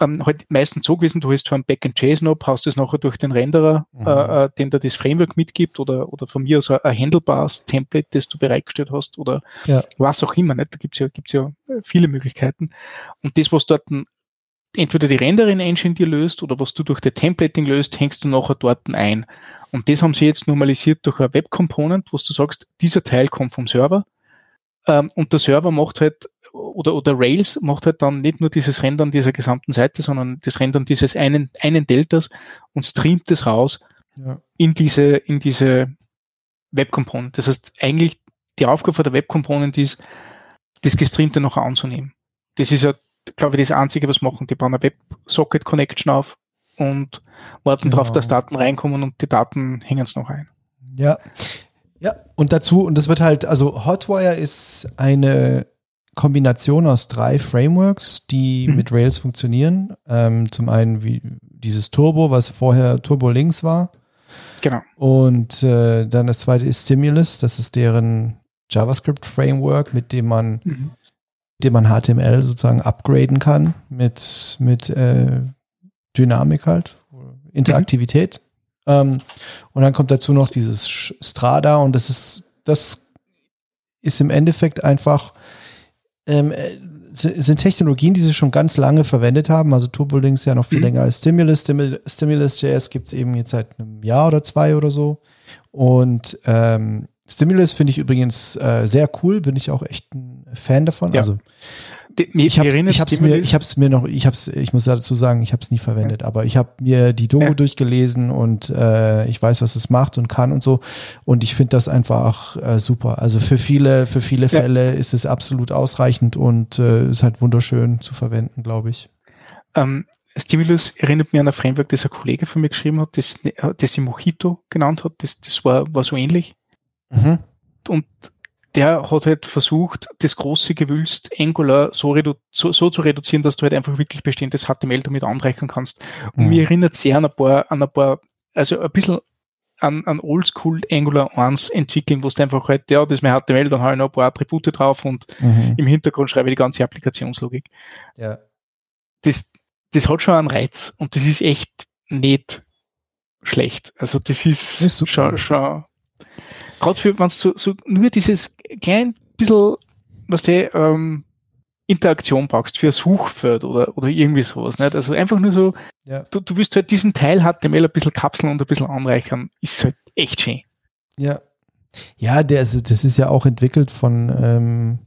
ähm, halt meistens so gewesen, du hast von Backend JSON ab, hast es nachher durch den Renderer, mhm. äh, äh den da das Framework mitgibt oder, oder von mir aus ein Handlebars Template, das du bereitgestellt hast oder ja. was auch immer, nicht? da gibt's ja, gibt's ja viele Möglichkeiten und das, was dort entweder die Rendering-Engine dir löst oder was du durch der Templating löst, hängst du nachher dort ein. Und das haben sie jetzt normalisiert durch ein Web-Component, wo du sagst, dieser Teil kommt vom Server. Ähm, und der Server macht halt, oder, oder Rails macht halt dann nicht nur dieses Rendern dieser gesamten Seite, sondern das Rendern dieses einen, einen Deltas und streamt es raus ja. in diese, in diese Web-Component. Das heißt, eigentlich die Aufgabe der Web-Component ist, das Gestreamte noch anzunehmen. Das ist ja glaube ich, das Einzige, was machen. Die bauen eine Web-Socket-Connection auf und warten genau. darauf, dass Daten reinkommen und die Daten hängen es noch ein. Ja. Ja, und dazu, und das wird halt, also Hotwire ist eine Kombination aus drei Frameworks, die mhm. mit Rails funktionieren. Ähm, zum einen wie dieses Turbo, was vorher Turbo Links war. Genau. Und äh, dann das zweite ist Stimulus, das ist deren JavaScript-Framework, mit dem man mhm dem man HTML sozusagen upgraden kann mit, mit äh, Dynamik halt, Interaktivität. Mhm. Ähm, und dann kommt dazu noch dieses Strada und das ist, das ist im Endeffekt einfach, ähm, äh, sind Technologien, die sie schon ganz lange verwendet haben. Also Turbolinks ja noch viel mhm. länger als Stimulus. Stimulus.js gibt es eben jetzt seit einem Jahr oder zwei oder so. Und ähm, Stimulus finde ich übrigens äh, sehr cool, bin ich auch echt ein Fan davon. Ja. Also ich habe hab's mir ich hab's mir noch ich hab's ich muss dazu sagen ich habe es nie verwendet ja. aber ich habe mir die Doku ja. durchgelesen und äh, ich weiß was es macht und kann und so und ich finde das einfach äh, super also für viele für viele. Fälle ist es absolut ausreichend und äh, ist halt wunderschön zu verwenden glaube ich ähm, Stimulus erinnert mich an ein Framework das ein Kollege von mir geschrieben hat das das sie Mojito genannt hat das das war war so ähnlich Mhm. Und der hat halt versucht, das große Gewülst Angular so, so, so, zu reduzieren, dass du halt einfach wirklich bestehendes HTML damit anreichern kannst. Und mhm. mir erinnert sehr an ein paar, an ein paar, also ein bisschen an, an Oldschool Angular 1 entwickeln, wo es einfach halt, ja, das ist mein HTML, dann habe ich noch ein paar Attribute drauf und mhm. im Hintergrund schreibe ich die ganze Applikationslogik. Ja. Das, das hat schon einen Reiz und das ist echt nicht schlecht. Also das ist, ist schon, schon gerade für, wenn so, so nur dieses klein bisschen, was du, ähm, Interaktion brauchst für ein Suchfeld oder, oder irgendwie sowas. Nicht? Also einfach nur so, ja. du, du willst halt diesen Teil HTML ein bisschen kapseln und ein bisschen anreichern, ist halt echt schön. Ja. Ja, der, also das ist ja auch entwickelt von, ähm,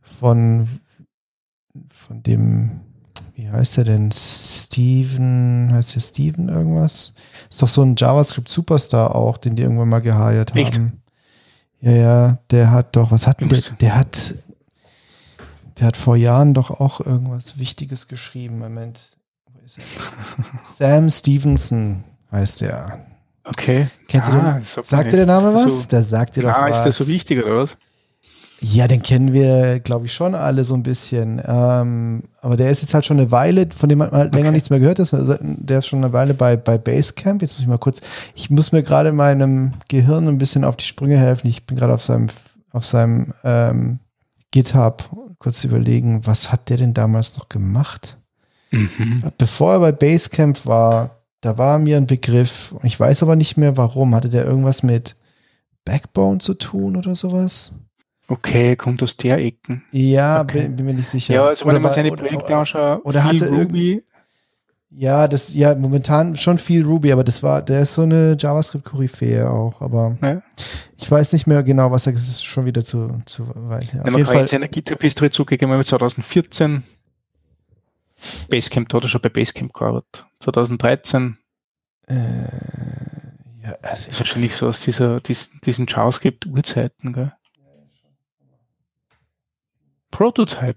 von, von dem, wie heißt er denn? Steven, heißt der Steven irgendwas? Ist doch so ein JavaScript-Superstar auch, den die irgendwann mal geheiert Echt? haben. Ja, ja, der hat doch, was hat denn der? Der hat, der hat vor Jahren doch auch irgendwas Wichtiges geschrieben. Moment. Wo ist er? *laughs* Sam Stevenson heißt der. Okay. Kennst ah, du den? Sagt dir der Name was? So, der sagt dir doch ah, was. ist der so wichtig oder was? Ja, den kennen wir, glaube ich, schon alle so ein bisschen. Ähm, aber der ist jetzt halt schon eine Weile, von dem man halt okay. länger nichts mehr gehört hat. Also der ist schon eine Weile bei, bei Basecamp. Jetzt muss ich mal kurz, ich muss mir gerade meinem Gehirn ein bisschen auf die Sprünge helfen. Ich bin gerade auf seinem, auf seinem ähm, GitHub kurz überlegen, was hat der denn damals noch gemacht? Mhm. Bevor er bei Basecamp war, da war mir ein Begriff, ich weiß aber nicht mehr warum. Hatte der irgendwas mit Backbone zu tun oder sowas? Okay, kommt aus der Ecken. Ja, okay. bin, bin, mir nicht sicher. Ja, also wenn man seine Projekte anschaut, oder, oder hatte irgendwie. Ja, das, ja, momentan schon viel Ruby, aber das war, der ist so eine JavaScript-Koryphäe auch, aber ja. ich weiß nicht mehr genau, was er, das ist schon wieder zu, zu weit. Ja, man kann jetzt seine GitHub-History zugegeben, mit 2014. Basecamp, da hat er schon bei Basecamp gearbeitet. 2013. Äh, ja, also ist wahrscheinlich so aus dieser, diesen, diesen JavaScript-Urzeiten, gell? Prototype.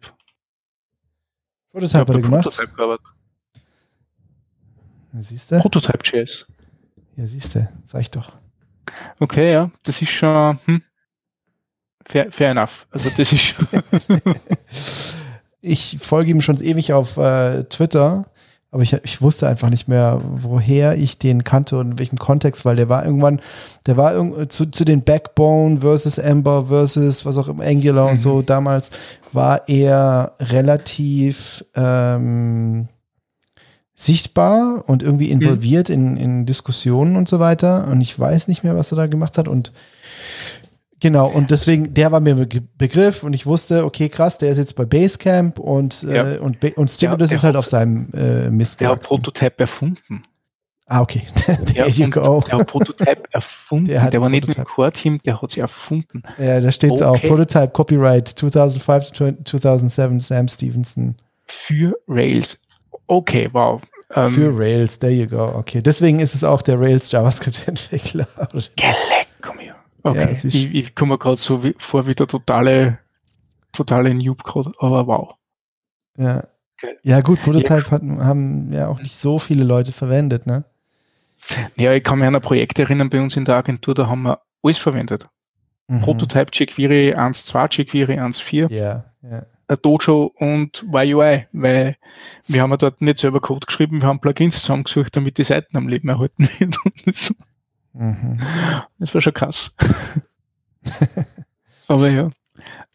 Prototype hat er gemacht. Prototype gearbeitet. Siehst du? Prototype.js. Ja, siehst du, sag ich doch. Okay, ja, das ist schon hm, fair, fair enough. Also das ist schon. *laughs* ich folge ihm schon ewig auf äh, Twitter aber ich, ich wusste einfach nicht mehr, woher ich den kannte und in welchem Kontext, weil der war irgendwann, der war irg zu, zu den Backbone versus Ember versus was auch im Angular mhm. und so, damals war er relativ ähm, sichtbar und irgendwie mhm. involviert mhm. in, in Diskussionen und so weiter. Und ich weiß nicht mehr, was er da gemacht hat. Und Genau, und deswegen, der war mir Begriff und ich wusste, okay, krass, der ist jetzt bei Basecamp und, äh, ja. äh, und, und Stimulus ist halt auf seinem äh, Mist. Der hat Prototype erfunden. Ah, okay. *laughs* der, you go. der hat Prototype *laughs* erfunden. Der, der war nicht mit dem Core-Team, der hat sie erfunden. Ja, da steht es okay. auch. Prototype Copyright 2005 to 2007 Sam Stevenson. Für Rails. Okay, wow. Um, Für Rails, there you go. Okay, deswegen ist es auch der Rails JavaScript-Entwickler. Geleck, komm her. Okay, ja, ich, ich komme mir gerade so wie, vor wie der totale, totale Noob gerade, aber wow. Ja. Okay. Ja, gut, Prototype ja. Hatten, haben ja auch nicht so viele Leute verwendet, ne? Ja, ich kann mich an ein Projekt erinnern bei uns in der Agentur, da haben wir alles verwendet. Mhm. Prototype, jQuery 1.2, jQuery 1.4. Ja, ja. Dojo und YUI, weil wir haben ja dort nicht selber Code geschrieben, wir haben Plugins zusammengesucht, damit die Seiten am Leben erhalten *laughs* werden. Mhm. Das war schon krass. *laughs* Aber ja.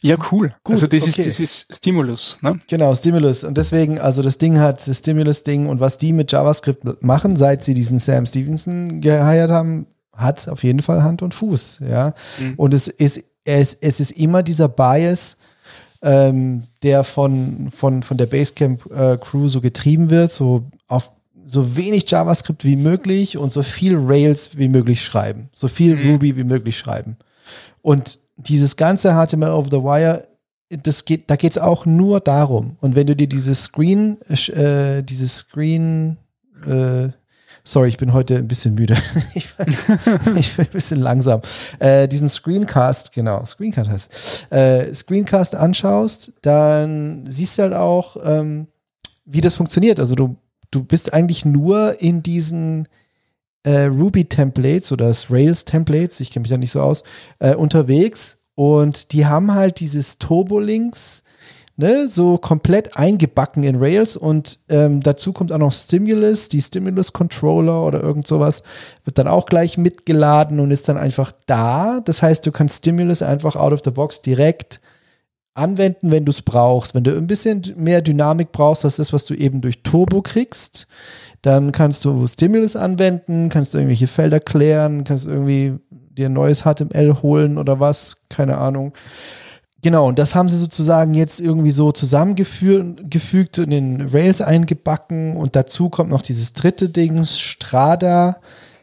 Ja, cool. Gut, also das, okay. ist, das ist Stimulus, ne? Genau, Stimulus. Und deswegen, also das Ding hat das Stimulus-Ding und was die mit JavaScript machen, seit sie diesen Sam Stevenson geheiert haben, hat auf jeden Fall Hand und Fuß, ja. Mhm. Und es ist, es, es ist immer dieser Bias, ähm, der von, von, von der Basecamp-Crew äh, so getrieben wird, so auf so wenig JavaScript wie möglich und so viel Rails wie möglich schreiben. So viel mhm. Ruby wie möglich schreiben. Und dieses ganze HTML over the wire, das geht, da geht es auch nur darum. Und wenn du dir dieses Screen, äh, dieses Screen, äh, sorry, ich bin heute ein bisschen müde. *laughs* ich, bin, *laughs* ich, bin, ein bisschen langsam. Äh, diesen Screencast, genau, Screencast heißt, äh, Screencast anschaust, dann siehst du halt auch, ähm, wie das funktioniert. Also du du bist eigentlich nur in diesen äh, Ruby-Templates oder Rails-Templates, ich kenne mich da nicht so aus, äh, unterwegs. Und die haben halt dieses Turbolinks, ne, so komplett eingebacken in Rails und ähm, dazu kommt auch noch Stimulus, die Stimulus Controller oder irgend sowas, wird dann auch gleich mitgeladen und ist dann einfach da. Das heißt, du kannst Stimulus einfach out of the box direkt anwenden, wenn du es brauchst. Wenn du ein bisschen mehr Dynamik brauchst, als das, was du eben durch Turbo kriegst, dann kannst du Stimulus anwenden, kannst du irgendwelche Felder klären, kannst irgendwie dir ein neues HTML holen oder was, keine Ahnung. Genau, und das haben sie sozusagen jetzt irgendwie so zusammengefügt und in Rails eingebacken und dazu kommt noch dieses dritte Ding, Strada,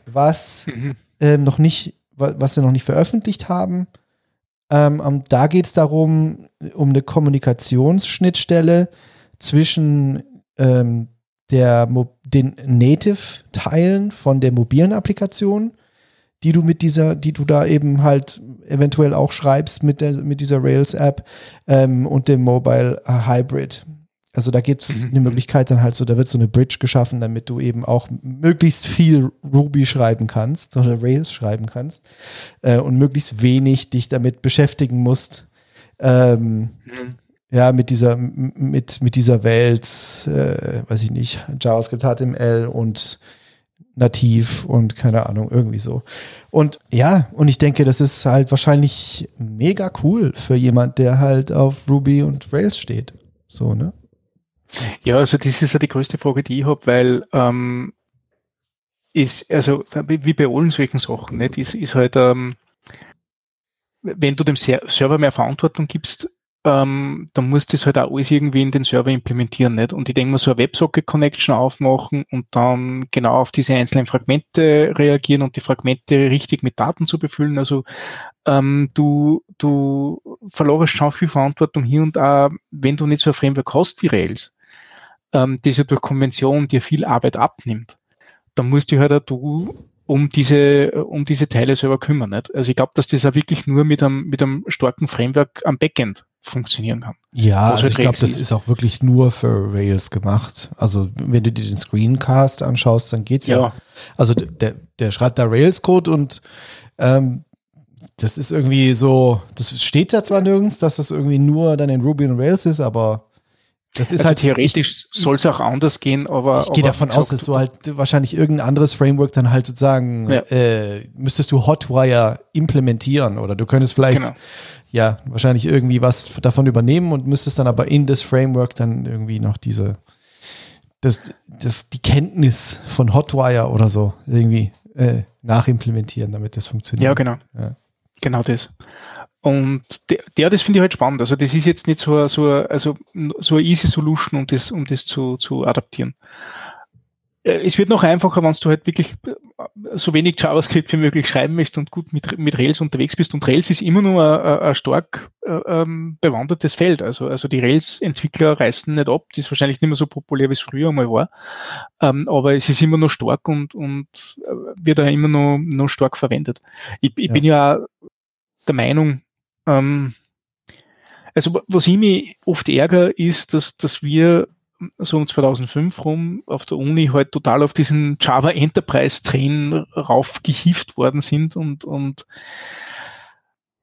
was mhm. ähm, noch nicht, was sie noch nicht veröffentlicht haben. Ähm, da geht es darum, um eine Kommunikationsschnittstelle zwischen ähm, der, den Native-Teilen von der mobilen Applikation, die du mit dieser, die du da eben halt eventuell auch schreibst mit, der, mit dieser Rails-App ähm, und dem Mobile Hybrid. Also da gibt es mhm. eine Möglichkeit dann halt so, da wird so eine Bridge geschaffen, damit du eben auch möglichst viel Ruby schreiben kannst oder Rails schreiben kannst äh, und möglichst wenig dich damit beschäftigen musst. Ähm, mhm. Ja, mit dieser, mit, mit dieser Welt, äh, weiß ich nicht, JavaScript, HTML und nativ und keine Ahnung, irgendwie so. Und ja, und ich denke, das ist halt wahrscheinlich mega cool für jemand, der halt auf Ruby und Rails steht. So, ne? Ja, also das ist ja die größte Frage, die ich habe, weil ähm, ist, also wie bei allen solchen Sachen, nicht, ist, ist halt, ähm, wenn du dem Server mehr Verantwortung gibst, ähm, dann musst du das halt auch alles irgendwie in den Server implementieren, nicht? Und ich denke mal, so eine WebSocket-Connection aufmachen und dann genau auf diese einzelnen Fragmente reagieren und die Fragmente richtig mit Daten zu befüllen. Also ähm, du, du verlagerst schon viel Verantwortung hier und auch, wenn du nicht so ein Framework hast wie Rails ähm, das ja durch Konvention dir viel Arbeit abnimmt, dann musst du halt auch du um diese, um diese Teile selber kümmern. Nicht? Also ich glaube, dass das auch wirklich nur mit einem, mit einem starken Framework am Backend funktionieren kann. Ja, also halt ich glaube, das ist auch wirklich nur für Rails gemacht. Also wenn du dir den Screencast anschaust, dann geht's ja. ja. Also der, der schreibt da Rails-Code und ähm, das ist irgendwie so, das steht da zwar nirgends, dass das irgendwie nur dann in Ruby und Rails ist, aber das ist also halt theoretisch soll es auch anders gehen, aber ich gehe davon aus, dass du halt wahrscheinlich irgendein anderes Framework dann halt sozusagen ja. äh, müsstest du Hotwire implementieren oder du könntest vielleicht genau. ja wahrscheinlich irgendwie was davon übernehmen und müsstest dann aber in das Framework dann irgendwie noch diese das, das die Kenntnis von Hotwire oder so irgendwie äh, nachimplementieren, damit das funktioniert. Ja, genau. Ja. Genau das. Und der, der das finde ich halt spannend. Also das ist jetzt nicht so, so, also so eine easy Solution, um das, um das zu, zu adaptieren. Äh, es wird noch einfacher, wenn du halt wirklich äh, so wenig JavaScript wie möglich schreiben möchtest und gut mit, mit Rails unterwegs bist. Und Rails ist immer nur ein, ein stark äh, ähm, bewandertes Feld. Also, also die Rails-Entwickler reißen nicht ab. Das ist wahrscheinlich nicht mehr so populär, wie es früher einmal war. Ähm, aber es ist immer noch stark und, und wird auch immer noch, noch stark verwendet. Ich, ich ja. bin ja der Meinung, ähm, also was ich mich oft ärgere, ist, dass, dass wir so um 2005 rum auf der Uni halt total auf diesen Java Enterprise Train raufgehieft worden sind und, und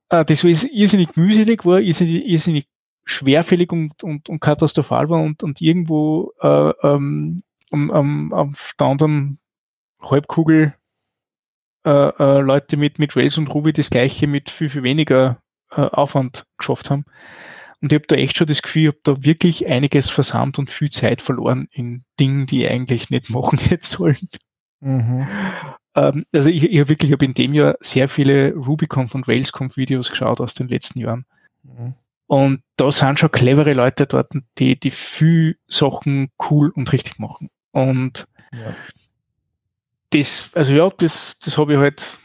äh, das so irrsinnig mühselig war, irrsinnig, irrsinnig schwerfällig und, und, und katastrophal war und, und irgendwo äh, ähm, um, um, auf der anderen Halbkugel äh, äh, Leute mit, mit Rails und Ruby das gleiche mit viel, viel weniger äh, Aufwand geschafft haben. Und ich habe da echt schon das Gefühl, ich habe da wirklich einiges versammelt und viel Zeit verloren in Dingen, die ich eigentlich nicht *laughs* machen hätte sollen. Mhm. Ähm, also ich, ich habe wirklich, ich habe in dem Jahr sehr viele RubyConf und RailsConf Videos geschaut aus den letzten Jahren. Mhm. Und da sind schon clevere Leute dort, die, die viel Sachen cool und richtig machen. Und ja. das, also ja, das, das habe ich halt,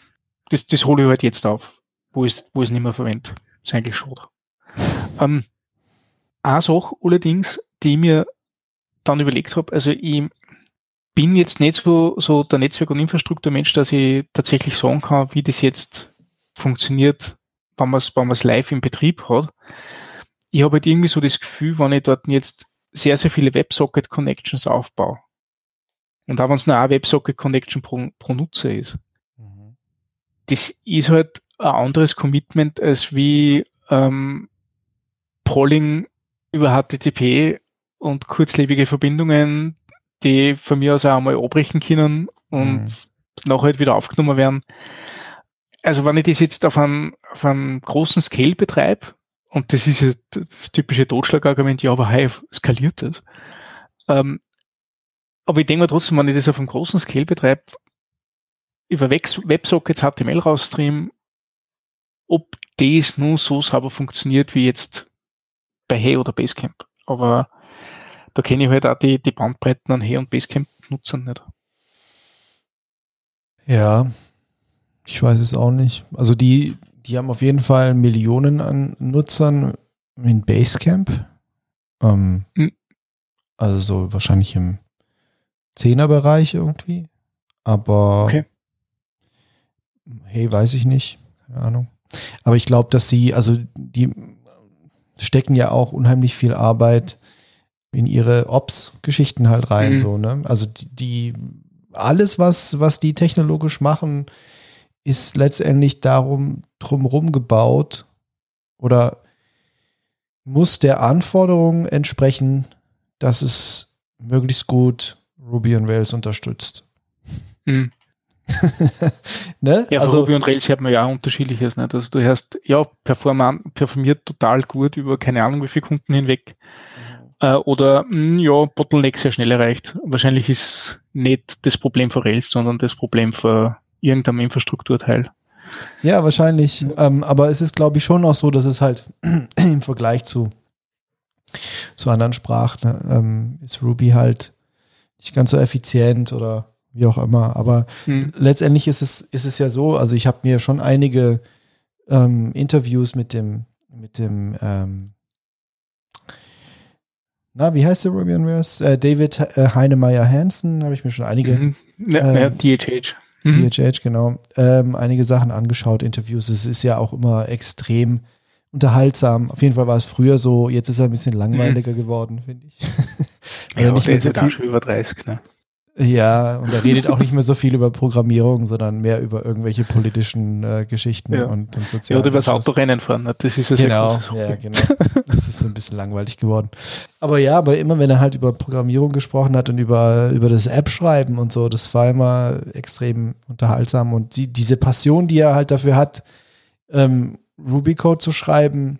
das, das hole ich halt jetzt auf wo ich wo es nicht mehr verwende. Ist eigentlich schade. Ähm, eine Sache allerdings, die ich mir dann überlegt habe, also ich bin jetzt nicht so, so der Netzwerk- und Infrastrukturmensch, dass ich tatsächlich sagen kann, wie das jetzt funktioniert, wenn man es wenn man's live im Betrieb hat. Ich habe halt irgendwie so das Gefühl, wenn ich dort jetzt sehr, sehr viele WebSocket-Connections aufbaue und auch wenn es nur eine WebSocket-Connection pro, pro Nutzer ist, mhm. das ist halt ein anderes Commitment als wie ähm, Prolling über HTTP und kurzlebige Verbindungen, die von mir aus auch einmal abbrechen können und mhm. nachher halt wieder aufgenommen werden. Also wenn ich das jetzt auf einem, auf einem großen Scale betreibe, und das ist das typische Totschlagargument, ja, aber hey, skaliert das. Ähm, aber ich denke mir trotzdem, wenn ich das auf einem großen Scale betreibe, über Websockets HTML rausstream, ob das nur so sauber funktioniert wie jetzt bei Hey oder Basecamp. Aber da kenne ich halt auch die, die Bandbreiten an Hey und Basecamp-Nutzern nicht. Ja, ich weiß es auch nicht. Also die, die haben auf jeden Fall Millionen an Nutzern in Basecamp. Ähm, mhm. Also so wahrscheinlich im Zehnerbereich irgendwie. Aber okay. hey, weiß ich nicht. Keine Ahnung. Aber ich glaube, dass sie, also die stecken ja auch unheimlich viel Arbeit in ihre Ops-Geschichten halt rein, mhm. so, ne? Also die, die, alles, was, was die technologisch machen, ist letztendlich darum drumherum gebaut oder muss der Anforderung entsprechen, dass es möglichst gut Ruby on Rails unterstützt. Mhm. *laughs* ne? Ja, also, Ruby und Rails hat man ja auch unterschiedliches. Nicht? Also du hast, ja, performiert total gut über keine Ahnung wie viele Kunden hinweg. Mhm. Äh, oder, mh, hm, ja, Bottleneck sehr schnell erreicht. Wahrscheinlich ist nicht das Problem für Rails, sondern das Problem für irgendeinem Infrastrukturteil. Ja, wahrscheinlich. Ähm, aber es ist, glaube ich, schon auch so, dass es halt *clears throat* im Vergleich zu, zu anderen Sprachen ne, ähm, ist Ruby halt nicht ganz so effizient oder wie auch immer. Aber hm. letztendlich ist es, ist es ja so, also ich habe mir schon einige ähm, Interviews mit dem, mit dem, ähm, na, wie heißt der Ruby on Rails? Äh, David äh, Heinemeier Hansen, habe ich mir schon einige. Mhm. Ja, äh, DHH. Mhm. DHH, genau. Ähm, einige Sachen angeschaut, Interviews. Es ist ja auch immer extrem unterhaltsam. Auf jeden Fall war es früher so, jetzt ist er ein bisschen langweiliger mhm. geworden, finde ich. *laughs* ja, nicht ist so schon über 30, ne? Ja, und er redet auch nicht mehr so viel über Programmierung, sondern mehr über irgendwelche politischen äh, Geschichten ja. und, und sozialen. Ja, oder über das Autorennen fahren. Das ist ja genau, sehr Ja, genau. Das ist so ein bisschen langweilig geworden. Aber ja, aber immer wenn er halt über Programmierung gesprochen hat und über, über das App-Schreiben und so, das war immer extrem unterhaltsam. Und die, diese Passion, die er halt dafür hat, ähm, Ruby-Code zu schreiben,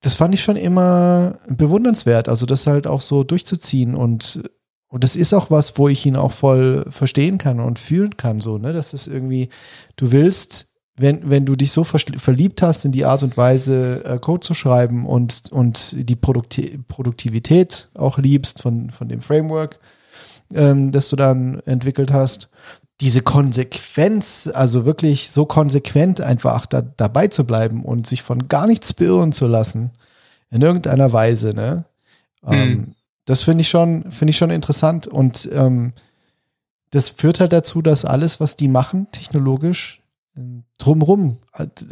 das fand ich schon immer bewundernswert. Also das halt auch so durchzuziehen und und das ist auch was, wo ich ihn auch voll verstehen kann und fühlen kann, so, ne? Das ist irgendwie, du willst, wenn, wenn du dich so verliebt hast in die Art und Weise, äh, Code zu schreiben und, und die Produkti Produktivität auch liebst von, von dem Framework, ähm, das du dann entwickelt hast, diese Konsequenz, also wirklich so konsequent einfach da, dabei zu bleiben und sich von gar nichts beirren zu lassen, in irgendeiner Weise, ne? Mhm. Ähm, das finde ich schon, finde ich schon interessant und ähm, das führt halt dazu, dass alles, was die machen, technologisch, drumrum,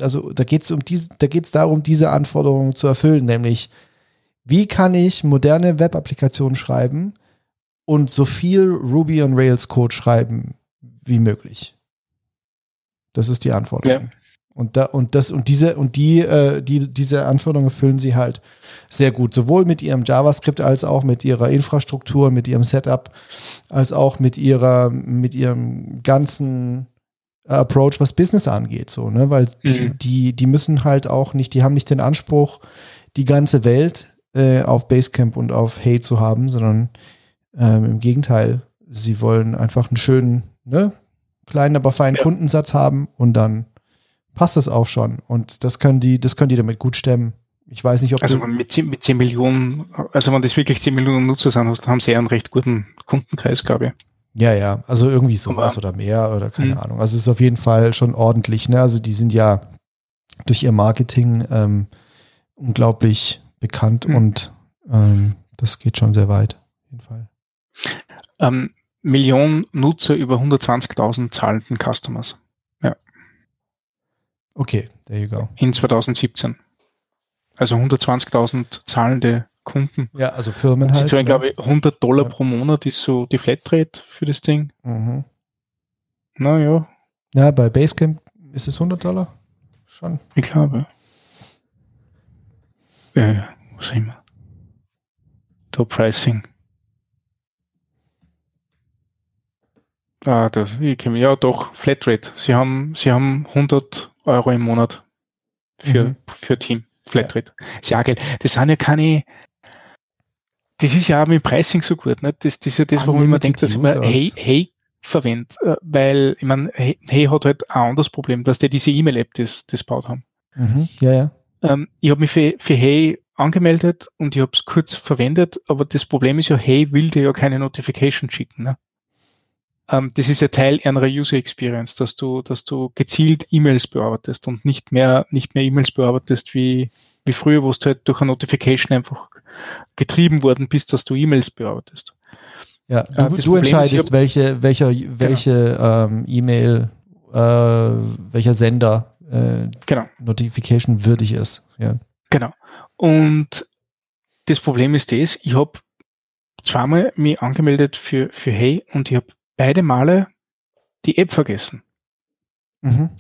also da geht es um diese, da geht es darum, diese Anforderungen zu erfüllen, nämlich wie kann ich moderne Web-Applikationen schreiben und so viel Ruby on Rails Code schreiben wie möglich. Das ist die Anforderung. Ja. Und da und das und diese und die äh, die diese Anforderungen erfüllen sie halt sehr gut, sowohl mit ihrem JavaScript als auch mit ihrer Infrastruktur, mit ihrem Setup, als auch mit ihrer mit ihrem ganzen Approach, was Business angeht, so ne, weil mhm. die, die die müssen halt auch nicht, die haben nicht den Anspruch, die ganze Welt äh, auf Basecamp und auf Hey zu haben, sondern ähm, im Gegenteil, sie wollen einfach einen schönen, ne, kleinen aber feinen ja. Kundensatz haben und dann passt das auch schon. Und das können die, das können die damit gut stemmen. Ich weiß nicht, ob Also mit 10, mit 10 Millionen, also wenn das wirklich 10 Millionen Nutzer sind, haben sie einen recht guten Kundenkreis, glaube ich. Ja, ja, also irgendwie sowas oder mehr oder keine mh. Ahnung. Also es ist auf jeden Fall schon ordentlich. Ne? Also die sind ja durch ihr Marketing ähm, unglaublich bekannt mhm. und ähm, das geht schon sehr weit. Auf jeden Fall. Ähm, Millionen Nutzer über 120.000 zahlenden Customers. Okay, there you go. In 2017. Also 120.000 zahlende Kunden. Ja, also Firmen halt. Die zahlen, ne? glaube ich, 100 Dollar ja. pro Monat ist so die Flatrate für das Ding. Mhm. Naja. Ja, bei Basecamp ist es 100 Dollar. schon. Ich glaube. Äh, was immer. Da Pricing. Ah, das, ich kenne ja doch, Flatrate. Sie haben, sie haben 100 Euro im Monat für, mhm. für Team. Flatrate. Ist ja geil. Das sind ja keine, das ist ja auch mit Pricing so gut, ne? Das, das ist ja das, warum man denkt, dass man Hey, Hey verwendet, äh, weil, ich meine, hey, hey hat halt ein anderes Problem, dass die diese E-Mail-App das, das baut haben. Mhm. Ja, ja. Ähm, ich habe mich für, für Hey angemeldet und ich habe es kurz verwendet, aber das Problem ist ja, Hey will dir ja keine Notification schicken. Ne? Ähm, das ist ja Teil einer User Experience, dass du, dass du gezielt E-Mails bearbeitest und nicht mehr, nicht mehr E-Mails bearbeitest wie, wie früher, wo du halt durch eine Notification einfach getrieben worden bist, dass du E-Mails bearbeitest. Ja, du, äh, du entscheidest, hab, welche, welcher, welche genau. ähm, E-Mail, äh, welcher Sender äh, genau. Notification würdig ist. Ja. Genau. Und das Problem ist das, ich habe zweimal mich angemeldet für, für Hey und ich habe beide Male die App vergessen. Mhm.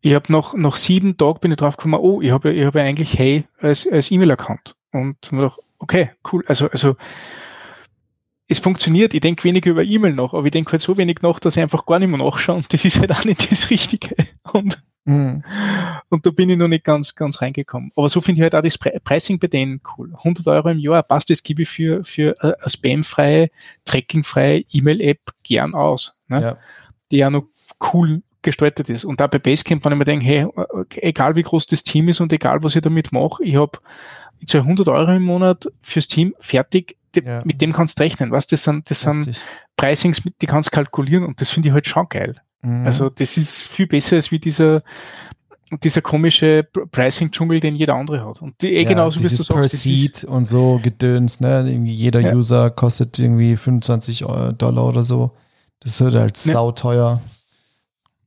Ich habe noch, noch sieben Tage bin ich drauf gekommen, oh, ich habe ich hab ja eigentlich Hey als, als E-Mail-Account. Und mir gedacht, okay, cool. Also, also es funktioniert, ich denke wenig über E-Mail nach, aber ich denke halt so wenig nach, dass ich einfach gar nicht mehr nachschaue und das ist halt auch nicht das Richtige. Und, mhm. und da bin ich noch nicht ganz, ganz reingekommen. Aber so finde ich halt auch das Pricing bei denen cool. 100 Euro im Jahr, passt das, gebe ich für, für eine spamfreie, trackingfreie E-Mail-App gern aus, ne? ja. die ja noch cool gestaltet ist. Und da bei Basecamp, wenn ich mir denke, hey, egal wie groß das Team ist und egal was ich damit mache, ich habe ich zahle 100 Euro im Monat fürs Team fertig, ja. mit dem kannst du rechnen, was das sind, das sind Pricings, die kannst du kalkulieren und das finde ich halt schon geil. Mhm. Also das ist viel besser als wie dieser dieser komische Pricing-Dschungel, den jeder andere hat. Und die, eh ja, genauso wie du sagst. Per Seed und so Gedöns, ne? Irgendwie jeder ja. User kostet irgendwie 25 Dollar oder so. Das wird halt ja. sauteuer.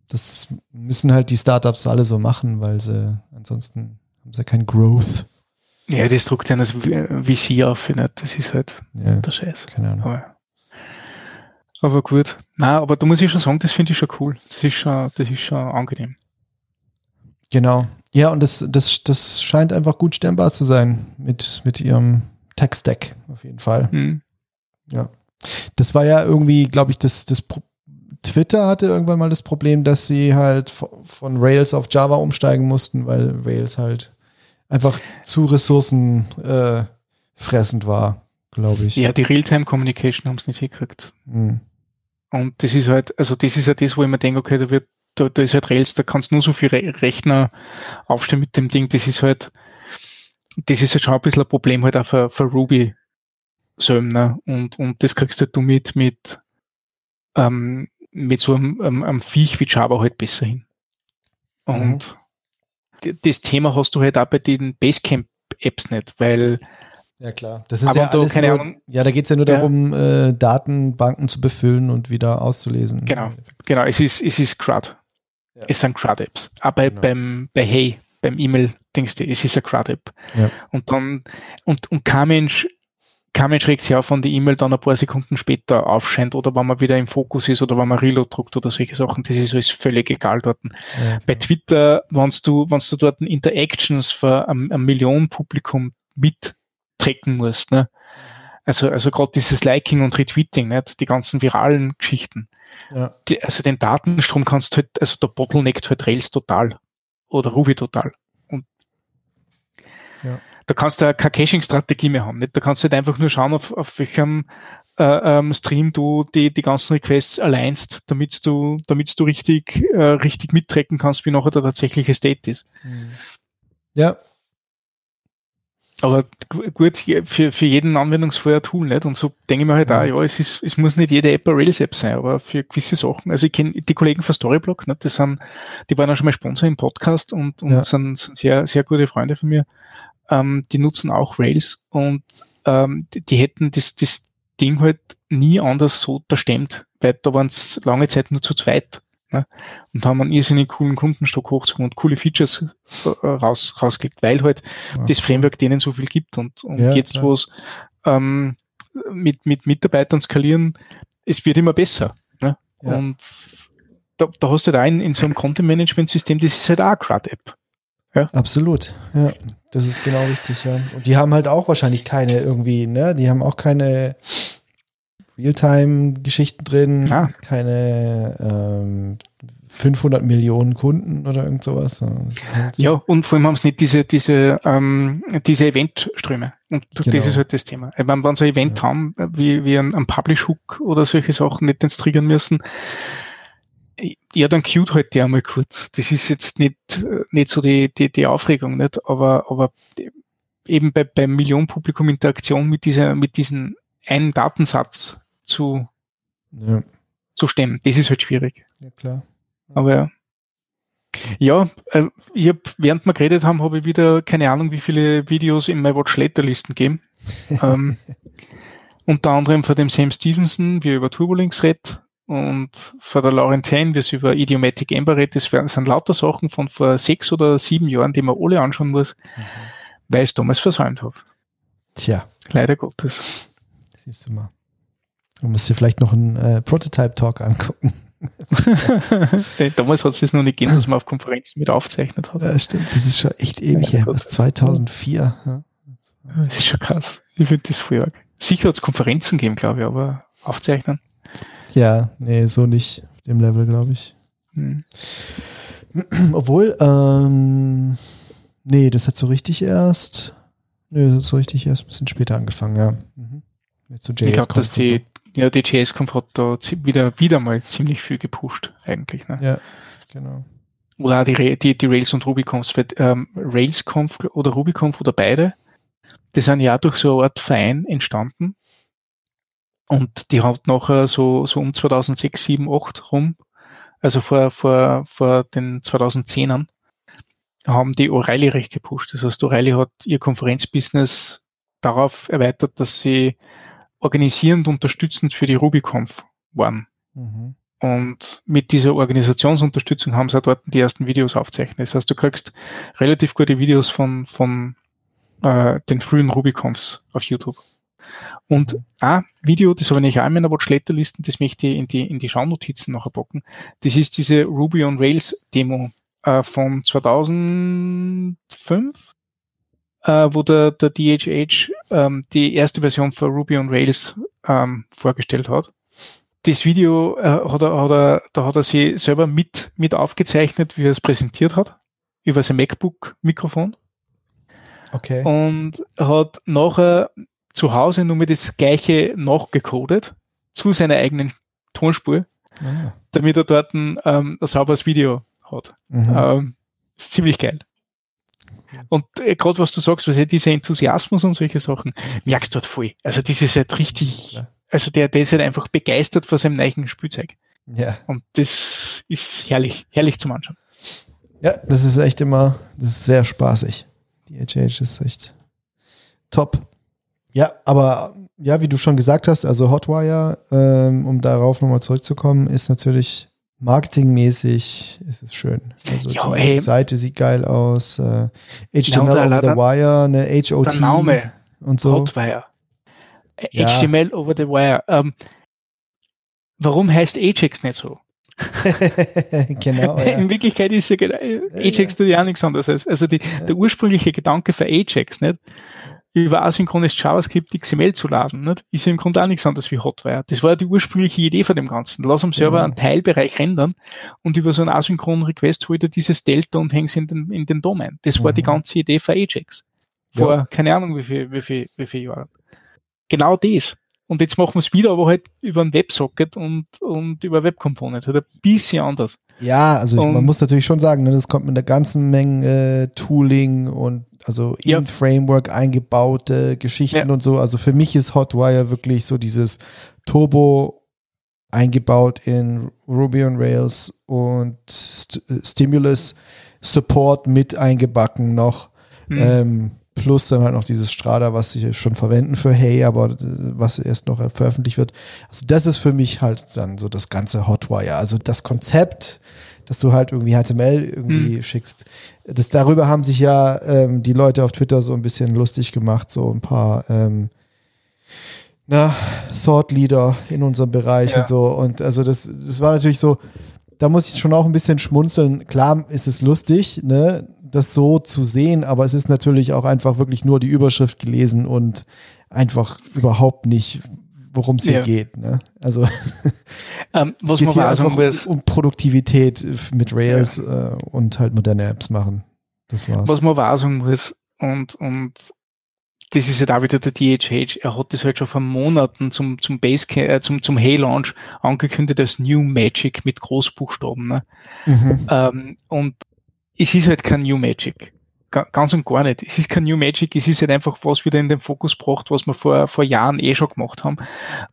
Das müssen halt die Startups alle so machen, weil sie ansonsten haben sie kein Growth. Ja, das druckt ja das VC auf, nicht? das ist halt ja, der Scheiß. Keine Ahnung. Aber, aber gut. Na, aber da muss ich schon sagen, das finde ich schon cool. Das ist schon, das ist schon angenehm. Genau. Ja, und das, das, das scheint einfach gut stemmbar zu sein mit, mit ihrem Tech-Stack, auf jeden Fall. Mhm. Ja. Das war ja irgendwie, glaube ich, das, das Twitter hatte irgendwann mal das Problem, dass sie halt von Rails auf Java umsteigen mussten, weil Rails halt einfach zu ressourcenfressend äh, war, glaube ich. Ja, die Realtime-Communication haben es nicht hingekriegt. Mhm. Und das ist halt, also das ist ja das, wo ich mir denke, okay, da wird, da, da ist halt Rails, da kannst du nur so viel Re Rechner aufstellen mit dem Ding. Das ist halt, das ist halt schon ein bisschen ein Problem halt auch für, für Ruby Sömner und, und das kriegst halt du mit, mit, ähm, mit so einem, einem, einem Viech wie Java halt besser hin. Und mhm das Thema hast du halt auch bei den Basecamp-Apps nicht, weil ja klar, das ist ja alles keine nur, Ahnung. ja, da geht es ja nur darum, ja. äh, Datenbanken zu befüllen und wieder auszulesen. Genau, genau, es ist, es ist CRUD. Ja. Es sind CRUD-Apps. Aber genau. beim, bei Hey, beim E-Mail-Dings, es ist eine CRUD-App. Ja. Und dann, und, und kein Mensch kein Mensch regt sich auf, wenn die E-Mail dann ein paar Sekunden später aufscheint oder wenn man wieder im Fokus ist oder wenn man Reload druckt oder solche Sachen. Das ist alles völlig egal dort. Ja, Bei Twitter, wenn du, wenn du dort Interactions für ein, ein Million Publikum mittrecken musst, ne? Also, also gerade dieses Liking und Retweeting, nicht? die ganzen viralen Geschichten. Ja. Die, also den Datenstrom kannst du halt, also der bottleneckt halt Rails total oder Ruby total. Und ja da kannst du keine Caching-Strategie mehr haben. Nicht? Da kannst du halt einfach nur schauen, auf, auf welchem äh, ähm, Stream du die, die ganzen Requests alleinst, damit du, damit du richtig, äh, richtig mittracken kannst, wie nachher der tatsächliche State ist. Mhm. Ja. Aber gut, für, für jeden Anwendungsfall ein Tool, nicht? Und so denke ich mir halt mhm. auch, ja, es ist, es muss nicht jede App eine Rails-App sein, aber für gewisse Sachen, also ich kenne die Kollegen von Storyblock, nicht? Das sind, die waren auch schon mal Sponsor im Podcast und, und ja. sind, sind sehr, sehr gute Freunde von mir ähm, die nutzen auch Rails und ähm, die, die, hätten das, das Ding halt nie anders so unterstemmt, weil da waren es lange Zeit nur zu zweit. Ne? Und haben einen irrsinnig coolen Kundenstock hochgezogen und coole Features äh, raus, rausgelegt, weil halt ja. das Framework denen so viel gibt. Und, und ja, jetzt, wo es ähm, mit, mit Mitarbeitern skalieren, es wird immer besser. Ne? Ja. Und da, da hast du da halt in, in so einem Content-Management-System, das ist halt auch eine CRUD-App. Ja. Absolut, ja. Das ist genau richtig, ja. Und die haben halt auch wahrscheinlich keine irgendwie, ne? Die haben auch keine Realtime-Geschichten drin, Ah. keine ähm, 500 Millionen Kunden oder irgend sowas. halt- Ja, und vor allem haben sie nicht diese, diese, ähm, diese Eventströme. Und Genau. das ist halt das Thema. Ich meine, wenn sie ein Event haben, wie, wie ein, ein Publish-Hook oder solche Sachen nicht ins triggern müssen, ja, dann cute halt die einmal kurz. Das ist jetzt nicht, äh, nicht so die, die, die Aufregung, nicht? Aber, aber eben bei, bei Millionenpublikum Interaktion mit dieser, mit diesem einen Datensatz zu, ja, zu stemmen, das ist halt schwierig. ja, klar. Aber ja. Ja, äh, ich hab, während wir geredet haben, habe ich wieder keine Ahnung, wie viele Videos in My Watch Later Listen gegeben. *laughs* ähm, unter anderem von dem Sam Stevenson, wie er über Turbolinks redet, und von der Lauren Tain, wie sie über Idiomatic Ember redet. Das sind lauter Sachen von vor sechs oder sieben Jahren, die man alle anschauen muss, weil ich es damals versäumt habe. Tja, Leider Gottes. siehst du mal. Du musst dir vielleicht noch einen äh, Prototype-Talk angucken. *laughs* Damals hat es das noch nicht gegeben, dass man auf Konferenzen mit aufzeichnet hat. Ja, stimmt. Das ist schon echt ewig her. Das ist 2004. Ja. Das ist schon krass. Ich finde das arg. Sicher hat es Konferenzen gegeben, glaube ich, aber aufzeichnen. ja, nee, so nicht auf dem Level, glaube ich. Hm. *clears throat* Obwohl, ähm, nee, das hat so richtig erst, nee, das hat so richtig erst ein bisschen später angefangen, ja. Mhm. So Ich glaube, dass die, ja, die JS-Conf hat da wieder, wieder mal ziemlich viel gepusht, eigentlich. Ne? Ja, genau. Oder auch die, die, die Rails und RubyConfs, weil, ähm, RailsConf oder RubyConf oder beide, die sind ja durch so eine Art Verein entstanden. Und die hat nachher so, so um 2006, 7, 8 rum, also vor, vor, vor den 2010ern, haben die O'Reilly recht gepusht. Das heißt, O'Reilly hat ihr Konferenzbusiness darauf erweitert, dass sie organisierend unterstützend für die RubyConf waren. Mhm. Und mit dieser Organisationsunterstützung haben sie auch dort die ersten Videos aufzeichnet. Das heißt, du kriegst relativ gute Videos von, von äh, den frühen Rubyconfs auf YouTube. Und ein Video, das habe ich auch in meiner Watch-Later-Listen, das möchte ich in die, in die Schaunotizen nachher packen. Das ist diese Ruby on Rails Demo äh, von 2005, äh, wo der, der DHH ähm, die erste Version für Ruby on Rails ähm, vorgestellt hat das Video äh, hat er, hat er, da hat er sich selber mit, mit aufgezeichnet, wie er es präsentiert hat, über sein MacBook-Mikrofon Okay. und hat nachher zu Hause nur mit das gleiche nachgecodet zu seiner eigenen Tonspur, Ah. damit er dort ein, ähm, ein sauberes Video hat. Mhm. Ähm, ist ziemlich geil. Und äh, gerade was du sagst, was ja dieser Enthusiasmus und solche Sachen, merkst du dort voll. Also das ist halt richtig, also der, der ist halt einfach begeistert vor seinem neuen Spielzeug. Ja. Und das ist herrlich, herrlich zum Anschauen. ja, das ist echt immer, das ist sehr spaßig. Die HH ist echt top. Ja, aber ja, wie du schon gesagt hast, also Hotwire, ähm, um darauf nochmal zurückzukommen, ist natürlich marketingmäßig ist es schön. Also Ja, die ey. Seite sieht geil aus. Äh, HTML und over allein the Wire, eine HOT Der Name, und so. Hotwire. Äh, Ja. HTML over the wire. Ähm, warum heißt Ajax nicht so? *laughs* genau, *laughs* ja. In Wirklichkeit ist ja genau, Ajax tut ja nichts anderes. als- Also die, der ursprüngliche Gedanke für Ajax, nicht? Über asynchrones JavaScript XML zu laden, nicht? ist ja im Grunde auch nichts anderes wie Hotwire. Das war ja die ursprüngliche Idee von dem Ganzen. Lass am Server Genau. einen Teilbereich rendern und über so einen asynchronen Request holt er dieses Delta und hängt es in den, in den DOM ein. Das war Mhm. die ganze Idee für Ajax. Vor keine Ahnung wie viel, wie viel, wie viel Jahren. Genau das. Und jetzt machen wir es wieder, aber halt über ein WebSocket und, und über Web Component. Halt ein bisschen anders. Ja, also ich, man muss natürlich schon sagen, ne, das kommt mit einer ganzen Menge äh, Tooling und also Ja. in Framework eingebaute Geschichten Ja. und so. Also für mich ist Hotwire wirklich so dieses Turbo eingebaut in Ruby on Rails und St Stimulus Support mit eingebacken noch. Mhm. Ähm, plus dann halt noch dieses Strada, was sie schon verwenden für Hey, aber äh, was erst noch veröffentlicht wird. Also das ist für mich halt dann so das ganze Hotwire. Also das Konzept, dass du halt irgendwie HTML irgendwie schickst. Das, darüber haben sich ja ähm, die Leute auf Twitter so ein bisschen lustig gemacht, so ein paar ähm, na, Thought Leader in unserem Bereich Ja. und so. Und also das, das war natürlich so, da muss ich schon auch ein bisschen schmunzeln. Klar ist es lustig, ne, das so zu sehen, aber es ist natürlich auch einfach wirklich nur die Überschrift gelesen und einfach überhaupt nicht, worum es hier ja. geht. Ne? Also *laughs* ähm, was man hier einfach um, um, Produktivität mit Rails ja. äh, und halt moderne Apps machen. Das war's. Was man aber sagen muss, und, und das ist ja da wieder der DHH, er hat das halt schon vor Monaten zum, zum Base, äh, zum, zum Hey-Launch angekündigt als New Magic mit Großbuchstaben. Ne? Mhm. Ähm, und es ist halt kein New Magic. Ganz und gar nicht. Es ist kein New Magic, es ist halt einfach was wieder in den Fokus gebracht, was wir vor, vor Jahren eh schon gemacht haben,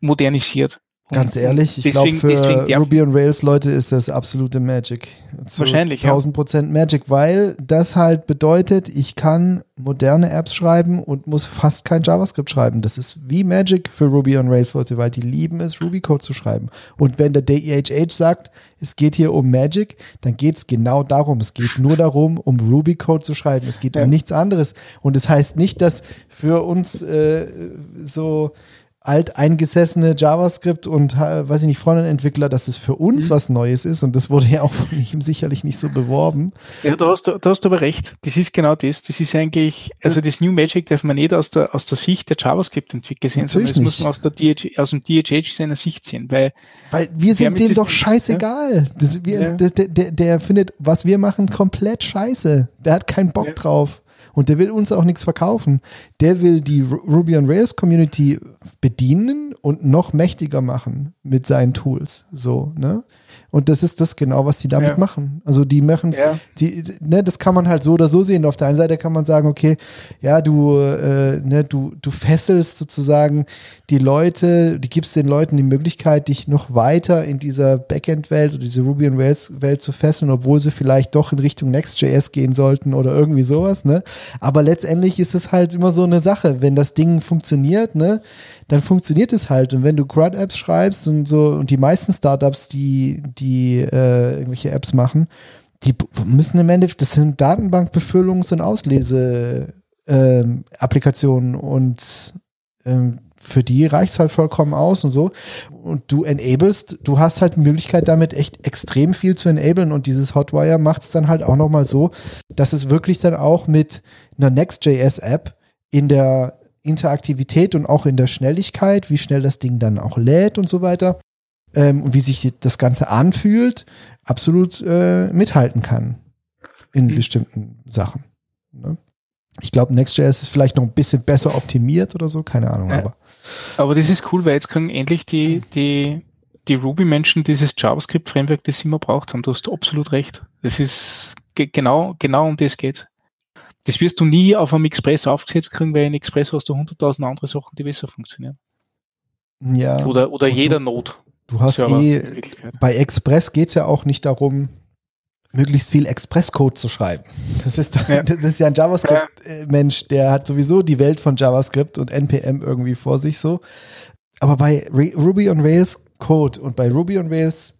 modernisiert. Ganz ehrlich, ich glaube für deswegen Ruby on Rails Leute ist das absolute Magic. Zu Wahrscheinlich. 1000 Prozent ja. Magic, weil das halt bedeutet, ich kann moderne Apps schreiben und muss fast kein JavaScript schreiben. Das ist wie Magic für Ruby on Rails Leute, weil die lieben es, Ruby Code zu schreiben. Und wenn der DEHH sagt, es geht hier um Magic, dann geht es genau darum. Es geht nur darum, um Ruby Code zu schreiben. Es geht ja. um nichts anderes. Und es das heißt nicht, dass für uns äh, so alteingesessene JavaScript und weiß ich nicht, Frontend-Entwickler, dass es für uns mhm. was Neues ist und das wurde ja auch von ihm sicherlich nicht so beworben. Ja, da hast, du, da hast du aber recht. Das ist genau das. Das ist eigentlich, also das New Magic darf man nicht aus der, aus der Sicht der JavaScript-Entwickler sehen, sondern das muss man aus, der DH, aus dem DHH seiner Sicht sehen, weil weil wir sind dem doch scheißegal. Das, wir, ja. der, der, der findet, was wir machen, komplett scheiße. Der hat keinen Bock ja. drauf. Und der will uns auch nichts verkaufen. Der will die Ruby on Rails Community bedienen und noch mächtiger machen mit seinen Tools. So, ne? Und das ist das genau, was die damit ja. machen. Also die machen ja. die, ne, das kann man halt so oder so sehen. Auf der einen Seite kann man sagen, okay, ja, du, äh, ne, du, du fesselst sozusagen die Leute, die gibst den Leuten die Möglichkeit, dich noch weiter in dieser Backend-Welt oder diese Ruby on Rails-Welt zu fesseln, obwohl sie vielleicht doch in Richtung Next.js gehen sollten oder irgendwie sowas, ne? Aber letztendlich ist es halt immer so eine Sache. Wenn das Ding funktioniert, ne, dann funktioniert es halt. Und wenn du CRUD-Apps schreibst und so, und die meisten Startups, die, die äh, irgendwelche Apps machen, die müssen im Endeffekt, das sind Datenbankbefüllungs- und Auslese-Applikationen ähm, und ähm, für die reicht es halt vollkommen aus und so. Und du enablest, du hast halt die Möglichkeit, damit echt extrem viel zu enablen. Und dieses Hotwire macht es dann halt auch nochmal so, dass es wirklich dann auch mit einer Next.js-App in der Interaktivität und auch in der Schnelligkeit, wie schnell das Ding dann auch lädt und so weiter ähm, und wie sich das Ganze anfühlt, absolut äh, mithalten kann in mhm. bestimmten Sachen. Ne? Ich glaube, Next.js ist vielleicht noch ein bisschen besser optimiert oder so, keine Ahnung. Aber, aber das ist cool, weil jetzt können endlich die, die, die Ruby-Menschen dieses JavaScript-Framework, das sie immer braucht haben. Du hast absolut recht. Das ist genau, genau um das geht's das wirst du nie auf einem Express aufgesetzt kriegen, weil in Express hast du 100.000 andere Sachen, die besser funktionieren. Ja. Oder, oder jeder du, Not. Du hast eh, bei Express geht es ja auch nicht darum, möglichst viel Express-Code zu schreiben. Das ist, ja. *laughs* das ist ja ein JavaScript-Mensch, der hat sowieso die Welt von JavaScript und NPM irgendwie vor sich so. Aber bei Ruby on Rails Code und bei Ruby on Rails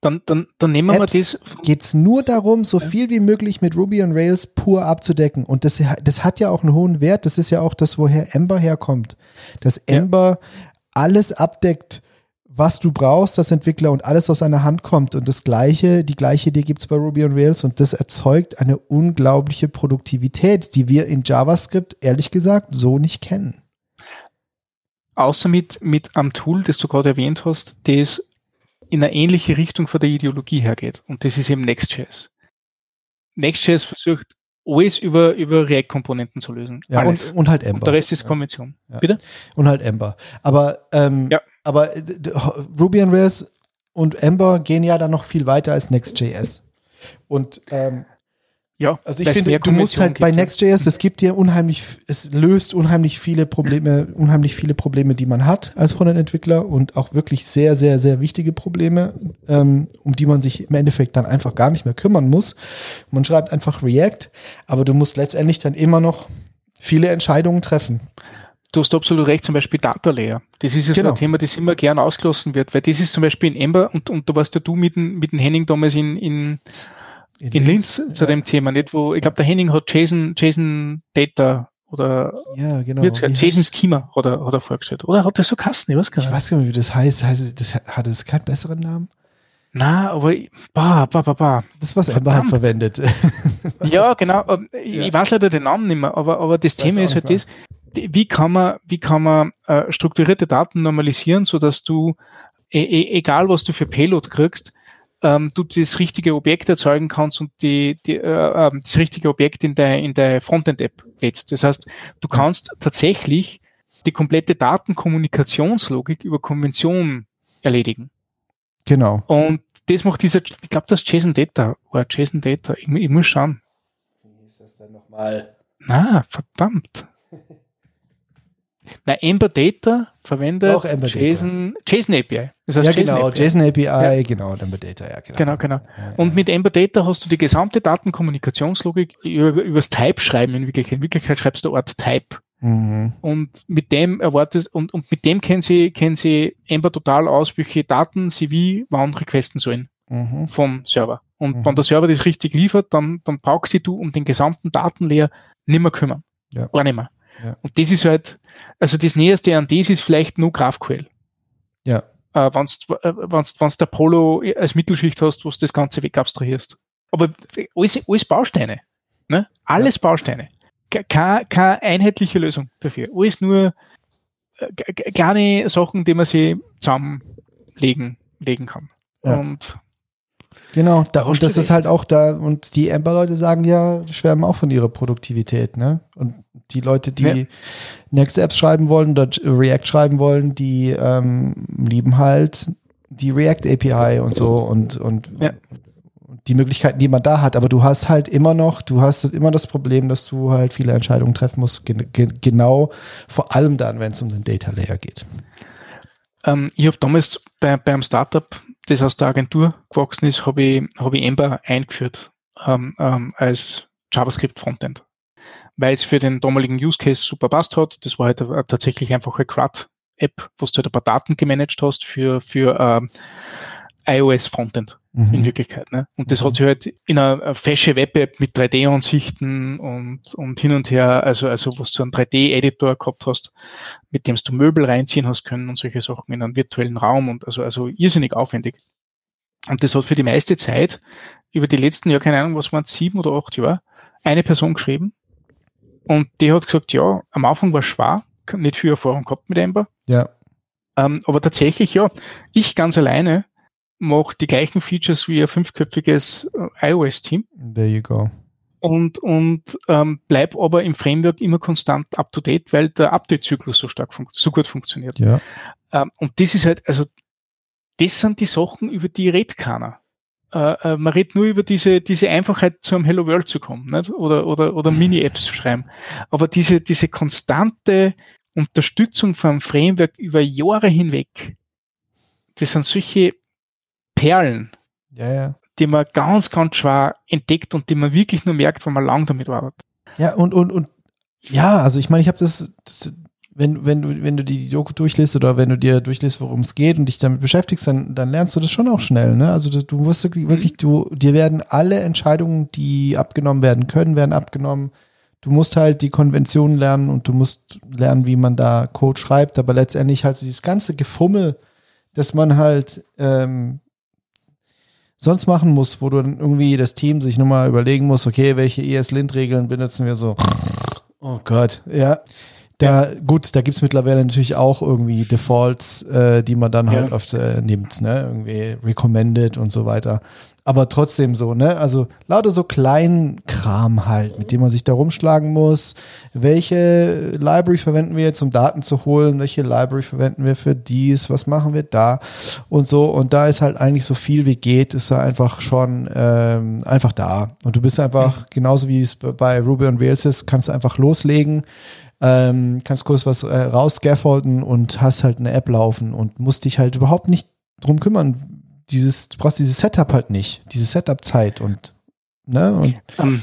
dann, dann, dann nehmen Apps wir das. Geht es nur darum, so viel wie möglich mit Ruby on Rails pur abzudecken. Und das, das hat ja auch einen hohen Wert. Das ist ja auch das, woher Ember herkommt. Dass Ember ja. alles abdeckt, was du brauchst als Entwickler und alles aus einer Hand kommt. Und das gleiche, die gleiche Idee gibt es bei Ruby on Rails und das erzeugt eine unglaubliche Produktivität, die wir in JavaScript ehrlich gesagt so nicht kennen. Außer mit, mit einem Tool, das du gerade erwähnt hast, das in eine ähnliche Richtung von der Ideologie hergeht. Und das ist eben Next.js. Next.js versucht, alles über, über React-Komponenten zu lösen. Ja. Und, und, halt Ember. Und der Rest ist Konvention. Ja. Bitte? Und halt Ember. Aber, ähm, ja. aber äh, Ruby on Rails und Ember gehen ja dann noch viel weiter als Next.js. Und ähm, ja, also ich finde, du musst halt bei Next.js, es gibt dir unheimlich, es löst unheimlich viele Probleme, unheimlich viele Probleme, die man hat als Frontend-Entwickler und auch wirklich sehr, sehr, sehr wichtige Probleme, ähm, um die man sich im Endeffekt dann einfach gar nicht mehr kümmern muss. Man schreibt einfach React, aber du musst letztendlich dann immer noch viele Entscheidungen treffen. Du hast absolut recht, zum Beispiel Data Layer. Das ist ja genau. so ein Thema, das immer gern ausgelassen wird, weil das ist zum Beispiel in Ember und, und da warst ja du mit, mit dem Henning damals in, in in, in Linz, Linz, zu ja. dem Thema, nicht wo, ich glaube, der Henning hat Jason, Jason Data oder ja, genau. Jason Schema hat er, hat er vorgestellt. Oder hat er so Kasten? Ich weiß gar nicht. Ich weiß gar nicht, wie das heißt. heißt das, hat es keinen besseren Namen? Na, aber bah, bah, bah, bah. Das, was Amber halt verwendet. *laughs* ja, genau. Ich ja. weiß leider den Namen nicht mehr, aber, aber das, das Thema ist halt das, wie kann man, wie kann man äh, strukturierte Daten normalisieren, so dass du, e, e, egal was du für Payload kriegst, ähm, du das richtige Objekt erzeugen kannst und die, die, äh, ähm, das richtige Objekt in der, in der Frontend-App lädst. Das heißt, du kannst tatsächlich die komplette Datenkommunikationslogik über Konvention erledigen. Genau. Und das macht dieser, ich glaube, das JSON Data oder JSON Data. Ich, ich muss schauen. Wie ist das denn nochmal? Na, verdammt. *laughs* Na, Ember Data verwendet Auch Ember JSON, Data. JSON API. Das heißt ja, JSON genau, API. JSON API, ja. genau, Ember Data, ja, genau. Genau, genau. Und mit Ember Data hast du die gesamte Datenkommunikationslogik über, übers Type schreiben in Wirklichkeit. In Wirklichkeit schreibst du Ort Type. Mhm. Und mit dem erwartest, und, und mit dem kennen sie, kennen sie Ember total aus, welche Daten sie wie wann requesten sollen mhm. vom Server. Und mhm. wenn der Server das richtig liefert, dann, dann brauchst du um den gesamten Datenlayer nimmer kümmern. Ja. Gar nicht mehr. Ja. Und das ist halt, also das Näherste an das ist vielleicht nur GraphQL. Ja. Äh, wenn du äh, der Polo als Mittelschicht hast, wo du das Ganze wegabstrahierst. Aber alles, alles Bausteine. Ne? Alles ja. Bausteine. Keine, keine einheitliche Lösung dafür. Alles nur äh, kleine Sachen, die man sich zusammenlegen legen kann. Ja. Und Genau, da, und das ist halt auch da, und die Ember-Leute sagen ja, schwärmen auch von ihrer Produktivität, ne? Und die Leute, die ja. Next Apps schreiben wollen oder React schreiben wollen, die ähm, lieben halt die React API und so und, und ja. die Möglichkeiten, die man da hat. Aber du hast halt immer noch, du hast immer das Problem, dass du halt viele Entscheidungen treffen musst, ge ge genau vor allem dann, wenn es um den Data Layer geht. Ähm, ich habe damals bei, beim Startup das aus der Agentur gewachsen ist, habe ich, hab ich Ember eingeführt ähm, ähm, als JavaScript Frontend. Weil es für den damaligen Use Case super passt hat. Das war halt a, tatsächlich einfach eine CRUD-App, wo du halt ein paar Daten gemanagt hast für, für ähm, iOS Frontend mhm. in Wirklichkeit. Ne? Und das mhm. hat sich halt in einer fesche Web-App mit 3D-Ansichten und, und hin und her, also, also wo du einen 3D-Editor gehabt hast, mit dem du Möbel reinziehen hast können und solche Sachen in einen virtuellen Raum und also, also irrsinnig aufwendig. Und das hat für die meiste Zeit über die letzten Jahre, keine Ahnung, was waren sieben oder acht Jahre, eine Person geschrieben. Und die hat gesagt, ja, am Anfang war es schwer, nicht viel Erfahrung gehabt mit Ember. Ja. Ähm, aber tatsächlich, ja, ich ganz alleine macht die gleichen Features wie ein fünfköpfiges äh, iOS-Team. There you go. Und, und ähm, bleib aber im Framework immer konstant up to date, weil der Update-Zyklus so stark so gut funktioniert. Ja. Ähm, und das ist halt, also das sind die Sachen, über die redet keiner. Äh, äh, man redet nur über diese, diese Einfachheit, zu einem Hello World zu kommen, nicht? oder, oder, oder Mini-Apps zu schreiben. Aber diese, diese konstante Unterstützung vom Framework über Jahre hinweg, das sind solche Perlen, ja, ja. die man ganz, ganz schwer entdeckt und die man wirklich nur merkt, wenn man lang damit arbeitet. Ja, und, und, und ja, also ich meine, ich habe das, das, wenn, wenn du, wenn du die Doku durchliest oder wenn du dir durchliest, worum es geht und dich damit beschäftigst, dann, dann lernst du das schon auch schnell, ne? Also du, du wirst wirklich, du, dir werden alle Entscheidungen, die abgenommen werden können, werden abgenommen. Du musst halt die Konventionen lernen und du musst lernen, wie man da Code schreibt, aber letztendlich halt dieses ganze Gefummel, dass man halt ähm, sonst machen muss, wo du dann irgendwie das Team sich nochmal überlegen muss, okay, welche ES-Lint-Regeln benutzen wir so. Oh Gott, ja. Da, ja. gut, da gibt's mittlerweile natürlich auch irgendwie Defaults, äh, die man dann halt ja. oft äh, nimmt, ne? Irgendwie recommended und so weiter aber trotzdem so, ne? Also lauter so kleinen Kram halt, mit dem man sich da rumschlagen muss. Welche Library verwenden wir jetzt, um Daten zu holen? Welche Library verwenden wir für dies? Was machen wir da? Und so. Und da ist halt eigentlich so viel wie geht, ist da einfach schon ähm, einfach da. Und du bist einfach, mhm. genauso wie es bei Ruby on Rails ist, kannst du einfach loslegen. Ähm, kannst kurz was äh, raus scaffolden und hast halt eine App laufen und musst dich halt überhaupt nicht drum kümmern, dieses, du brauchst dieses Setup halt nicht, diese Setup-Zeit und, ne? Und, ähm,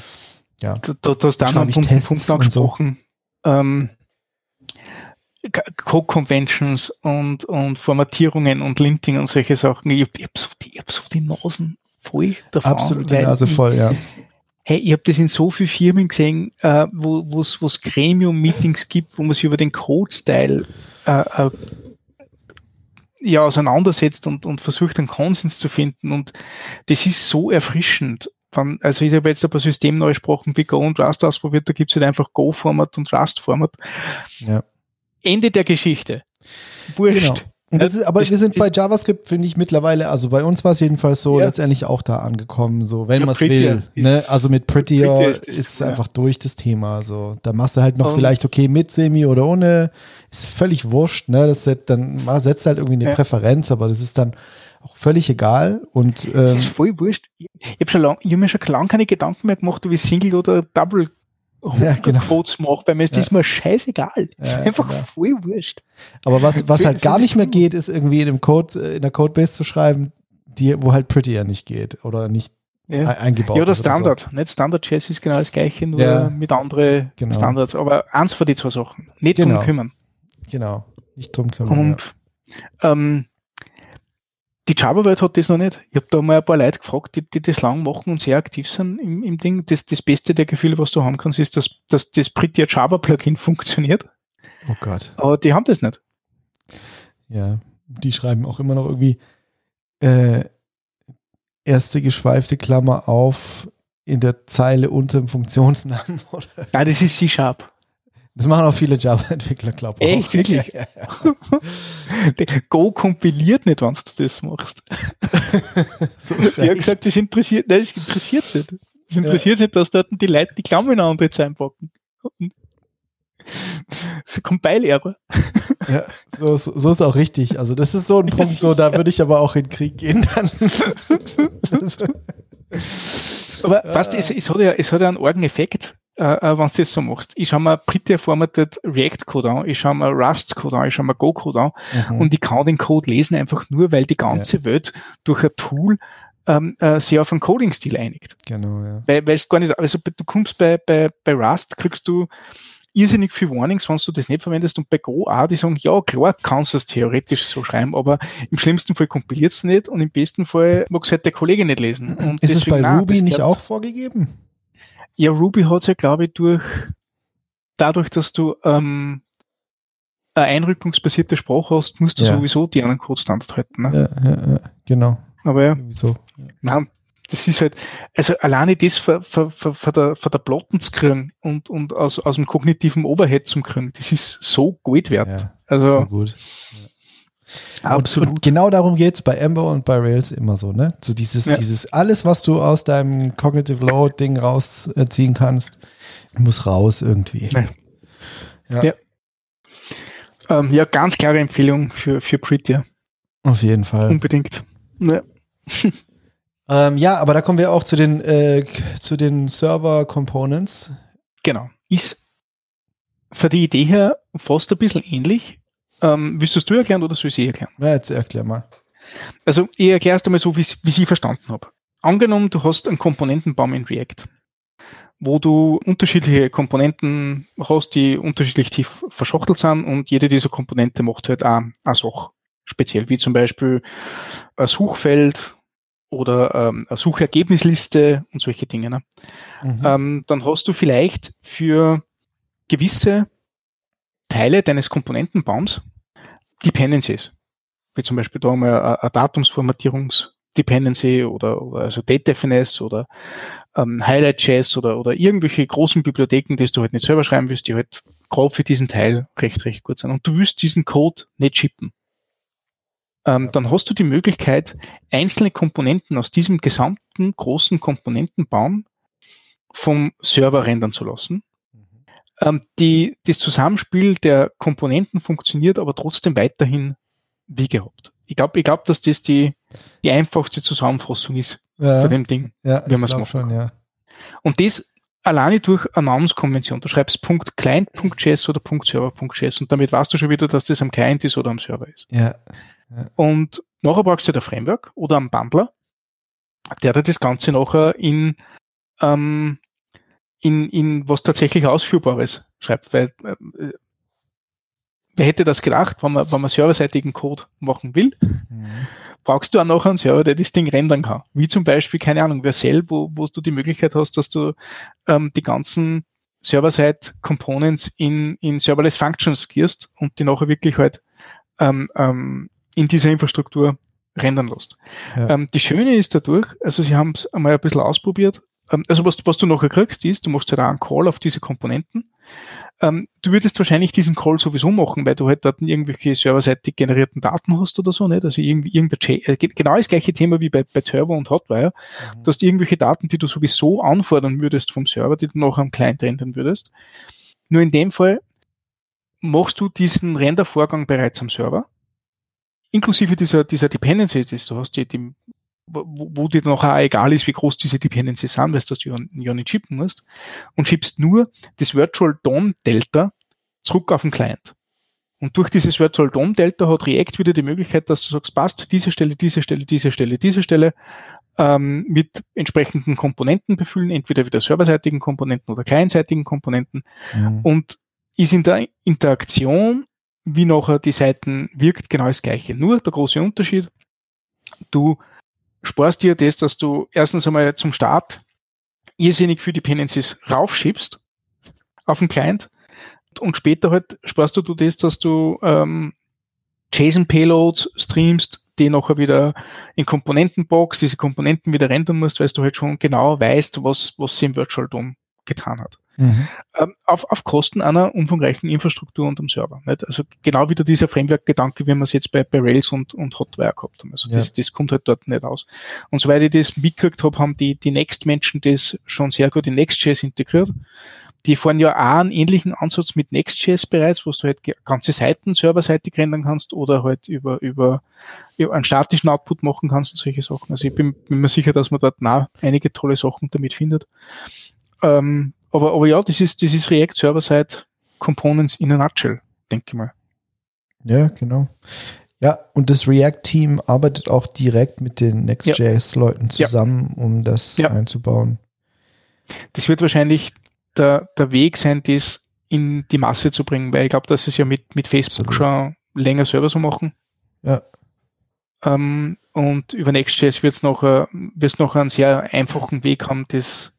ja. Du, du hast da noch einen Punkt, Punkt angesprochen. So. Ähm, Code-Conventions und, und Formatierungen und Linting und solche Sachen. Ich habe hab so, die, hab so die Nasen voll davon. Absolut die Nase voll, ja. Hey, ich habe das in so vielen Firmen gesehen, äh, wo es Gremium-Meetings gibt, wo man sich über den Code-Style äh, äh, ja auseinandersetzt und, und versucht einen Konsens zu finden. Und das ist so erfrischend. Wenn, also ich habe jetzt ein paar Systemneue Sprachen wie Go und Rust ausprobiert, da gibt es halt einfach Go-Format und Rust-Format. Ja. Ende der Geschichte. Wurscht. Genau. Und das ist, aber wir sind bei JavaScript, finde ich, mittlerweile, also bei uns war es jedenfalls so, Ja. letztendlich auch da angekommen, so, wenn Ja, man es will. Ne? ist- Also mit Prettier, Prettier ist, ist- ist- einfach durch das Thema. So. Da machst du halt noch Und- vielleicht, okay, mit Semi oder ohne, ist völlig wurscht, ne? Das set, dann setzt halt irgendwie eine Ja. Präferenz, aber das ist dann auch völlig egal. Und Das ist ähm, voll wurscht. Ich habe schon lang, ich hab mir schon lange keine Gedanken mehr gemacht, ob ich Single oder Double Ja, genau. Quotes mache. Bei mir ist Ja. das mal scheißegal. Ja, ist einfach genau. voll wurscht. aber was, was halt gar nicht mehr geht, ist irgendwie in dem Code, äh, in der Codebase zu schreiben, die, wo halt Prettier nicht geht oder nicht Ja. eingebaut Ja, oder ist oder so. Standard. Nicht Standard Chess ist genau das gleiche, nur Ja. mit anderen Genau. Standards. Aber eins von die zwei Sachen. Nicht Genau. drum kümmern. Genau. Nicht drum kümmern. Und ähm, die Java-Welt hat das noch nicht. Ich habe da mal ein paar Leute gefragt, die, die das lang machen und sehr aktiv sind im, im Ding. Das, das beste der Gefühle, was du haben kannst, ist, dass, dass das Prettier Java-Plugin *laughs* funktioniert. Oh Gott. Aber die haben das nicht. Ja, die schreiben auch immer noch irgendwie äh, erste geschweifte Klammer auf in der Zeile unter dem Funktionsnamen. *laughs* Oder? Nein, das ist C-Sharp. Das machen auch viele Java-Entwickler, glaube ich. Echt? Wirklich? Go kompiliert nicht, wenn du das machst. *laughs* So Die recht. gesagt, das interessiert, nein, das interessiert sie nicht. Das interessiert nicht, dass dort die Leute die Klammer in andere einpacken. So Compile-Error. ja, so, so, so ist auch richtig. Also das ist so ein *laughs* Punkt, so da würde ich aber auch in den Krieg gehen dann. *laughs* Aber weißt du, es, es, hat ja, es hat ja einen argen Effekt, äh, wenn du das so machst. Ich schaue mir Prettier Formatted React-Code an, ich schaue mir Rust-Code an, ich schaue mir Go-Code an Mhm. und ich kann den Code lesen einfach nur, weil die ganze Welt durch ein Tool ähm, äh, sich auf einen Coding-Stil einigt. genau, ja. Weil, weil es gar nicht, also du kommst bei, bei, bei Rust, kriegst du irrsinnig viel Warnings, wenn du das nicht verwendest und bei Go auch, die sagen, ja klar, kannst du es theoretisch so schreiben, aber im schlimmsten Fall kompiliert es nicht und im besten Fall mag es halt der Kollege nicht lesen. Und Ist es bei nein, Ruby das nicht auch vorgegeben? Ja, Ruby hat ja, glaube ich, durch, dadurch, dass du ähm, eine einrückungsbasierte Sprache hast, musst du Ja. sowieso die anderen Code-Standard halten. Ne? Ja, ja, ja, genau. Aber ja, Wieso? Nein, das ist halt, also alleine das von, der, von der Platten zu kriegen und, und aus, aus dem kognitiven Overhead zu kriegen, das ist so Gold wert. Ja, also so gut. Absolut. Und, und genau darum geht's bei Ember und bei Rails immer so, ne? So dieses, Ja. dieses, alles, was du aus deinem Cognitive Load Ding rausziehen kannst, muss raus irgendwie. Ja. Ja, ähm, ja, ganz klare Empfehlung für, für Prettier. auf jeden Fall. Unbedingt. Ja. *laughs* Ähm, ja, aber da kommen wir auch zu den, äh, zu den Server Components. Genau. Ist für die Idee her fast ein bisschen ähnlich. Ähm, willst du es du erklären oder soll ich es erklären? Ja, jetzt erklär mal. Also ich erkläre es einmal so, wie ich verstanden habe. Angenommen, du hast einen Komponentenbaum in React, wo du unterschiedliche Komponenten hast, die unterschiedlich tief verschachtelt sind und jede dieser Komponente macht halt auch eine Sache speziell, wie zum Beispiel ein Suchfeld oder ähm, eine Suchergebnisliste und solche Dinge. Ne? Mhm. ähm, dann hast du vielleicht für gewisse Teile deines Komponentenbaums Dependencies. Wie zum Beispiel da mal eine, Datumsformatierungs-Dependency oder, oder also DateFNS oder ähm, Highlight.js oder, oder irgendwelche großen Bibliotheken, die du halt nicht selber schreiben willst, die halt grob für diesen Teil recht, recht gut sind. Und du willst diesen Code nicht shippen. Ähm, dann hast du die Möglichkeit, einzelne Komponenten aus diesem gesamten großen Komponentenbaum vom Server rendern zu lassen. Ähm, die, das Zusammenspiel der Komponenten funktioniert aber trotzdem weiterhin wie gehabt. Ich glaube, ich glaub, dass das die, die einfachste Zusammenfassung ist ja, von dem Ding. ja, ich man's glaub machen schon, ja. Und das alleine durch eine Namenskonvention. Du schreibst .client.js oder .server.js und damit weißt du schon wieder, dass das am Client ist oder am Server ist. Ja, Und nachher brauchst du halt ein Framework oder einen Bundler, der dir das Ganze nachher in, ähm, in, in was tatsächlich Ausführbares schreibt. Weil, äh, wer hätte das gedacht, wenn man, wenn man serverseitigen Code machen will, Mhm. brauchst du auch noch einen Server, der das Ding rendern kann. Wie zum Beispiel, keine Ahnung, Vercel, wo, wo du die Möglichkeit hast, dass du ähm, die ganzen Server-Side-Components in, in Serverless Functions gierst und die nachher wirklich halt ähm, ähm, in dieser Infrastruktur rendern lässt. Ja. Ähm, die Schöne ist dadurch, also sie haben es einmal ein bisschen ausprobiert, also was, was du nachher kriegst, ist, du machst halt auch einen Call auf diese Komponenten. Ähm, du würdest wahrscheinlich diesen Call sowieso machen, weil du halt dort irgendwelche serverseitig generierten Daten hast oder so, nicht? Also irgendwie, irgendein äh, genau das gleiche Thema wie bei, bei Turbo und Hotwire. Mhm. Du hast irgendwelche Daten, die du sowieso anfordern würdest vom Server, die du nachher am Client rendern würdest. Nur in dem Fall machst du diesen Rendervorgang bereits am Server inklusive dieser, dieser Dependencies, du hast die, die wo, wo dir noch auch egal ist, wie groß diese Dependencies sind, weil du das ja nicht chippen musst, und schiebst nur das Virtual DOM Delta zurück auf den Client. Und durch dieses Virtual DOM Delta hat React wieder die Möglichkeit, dass du sagst, passt, diese Stelle, diese Stelle, diese Stelle, diese Stelle, ähm, mit entsprechenden Komponenten befüllen, entweder wieder serverseitigen Komponenten oder clientseitigen Komponenten. Mhm. Und ist in der Interaktion, wie nachher die Seiten wirkt, genau das Gleiche. Nur der große Unterschied, du sparst dir das, dass du erstens einmal zum Start irrsinnig für Dependencies raufschiebst auf den Client und später halt sparst du, du das, dass du ähm, JSON-Payloads streamst, die nachher wieder in Komponentenbox, diese Komponenten wieder rendern musst, weil du halt schon genau weißt, was, was sie im Virtual DOM getan hat. Mhm. Ähm, auf, auf Kosten einer umfangreichen Infrastruktur und am Server. Nicht? Also genau wieder dieser Framework-Gedanke, wie wir es jetzt bei, bei Rails und, und Hotwire gehabt haben. Also ja. das, das kommt halt dort nicht aus. Und soweit ich das mitgekriegt habe, haben die, die Next-Menschen das schon sehr gut in Next.js integriert. Die fahren ja auch einen ähnlichen Ansatz mit Next.js bereits, wo du halt ganze Seiten serverseitig rendern kannst oder halt über, über, über einen statischen Output machen kannst und solche Sachen. Also ich bin, bin mir sicher, dass man dort nah einige tolle Sachen damit findet. Ähm, aber, aber ja, das ist, das ist React Server-Side Components in a nutshell, denke ich mal. Ja, genau. Ja, und das React-Team arbeitet auch direkt mit den Next.js-Leuten zusammen, ja. um das ja. einzubauen. Das wird wahrscheinlich der, der Weg sein, das in die Masse zu bringen, weil ich glaube, dass es ja mit, mit Facebook Absolut. schon länger Server so machen. Ja. Ähm, und über Next.js wird es noch, wird's noch einen sehr einfachen Weg haben, das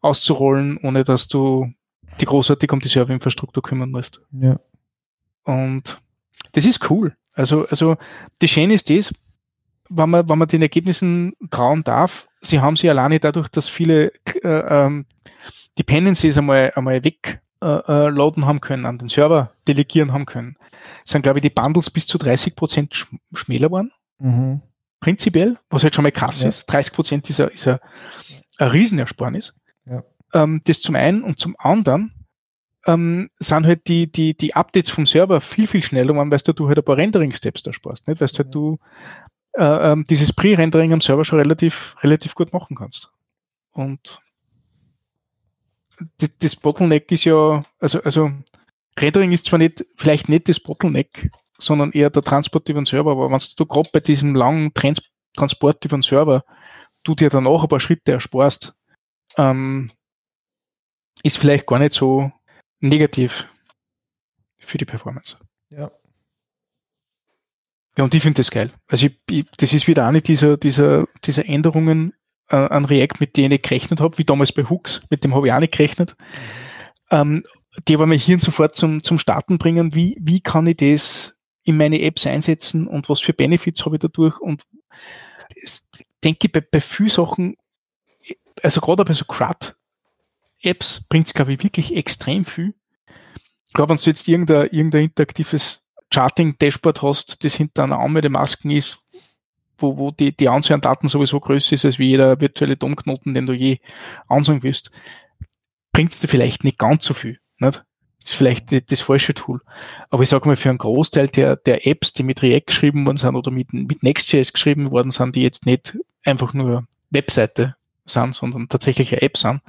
auszurollen, ohne dass du die großartig um die Serverinfrastruktur kümmern musst. Ja. Und das ist cool. Also, also das Schöne ist das, wenn man, wenn man den Ergebnissen trauen darf, sie haben sie alleine dadurch, dass viele äh, ähm, Dependencies einmal, einmal weg äh, äh, laden haben können, an den Server delegieren haben können, sind, glaube ich, die Bundles bis zu 30 Prozent sch schmäler geworden. Mhm. Prinzipiell, was halt schon mal krass ja. ist. 30 Prozent ist, ein, ist ein, ein Riesenersparnis. Ja. Ähm, das zum einen und zum anderen ähm, sind halt die, die, die Updates vom Server viel, viel schneller, weil du, du halt ein paar Rendering-Steps da sparst, nicht? Weil du halt du äh, ähm, dieses Pre-Rendering am Server schon relativ, relativ gut machen kannst. Und das, das Bottleneck ist ja, also, also Rendering ist zwar nicht, vielleicht nicht das Bottleneck, sondern eher der Transport über den Server, aber wenn du gerade bei diesem langen Trans Transport über den Server, du dir danach ein paar Schritte ersparst, ähm, ist vielleicht gar nicht so negativ für die Performance. Ja. Ja, und ich finde das geil. Also ich, ich, das ist wieder eine dieser, dieser, dieser Änderungen äh, an React, mit denen ich gerechnet habe, wie damals bei Hooks, mit dem habe ich auch nicht gerechnet. Ähm, die aber mir hier sofort zum, zum Starten bringen, wie, wie kann ich das in meine Apps einsetzen und was für Benefits habe ich dadurch und das, denke ich bei, bei vielen Sachen also gerade bei so CRUD-Apps bringt es, glaube ich, wirklich extrem viel. Gerade wenn du jetzt irgendein, irgendein interaktives Charting-Dashboard hast, das hinter einer Anmeldemasken ist, wo, wo die, die Anzahl an Daten sowieso größer ist als wie jeder virtuelle DOM-Knoten, den du je ansehen willst, bringt es dir vielleicht nicht ganz so viel. Nicht? Das ist vielleicht das, das falsche Tool. Aber ich sage mal, für einen Großteil der, der Apps, die mit React geschrieben worden sind oder mit, mit Next.js geschrieben worden sind, die jetzt nicht einfach nur Webseite sind, sondern tatsächliche Apps sind,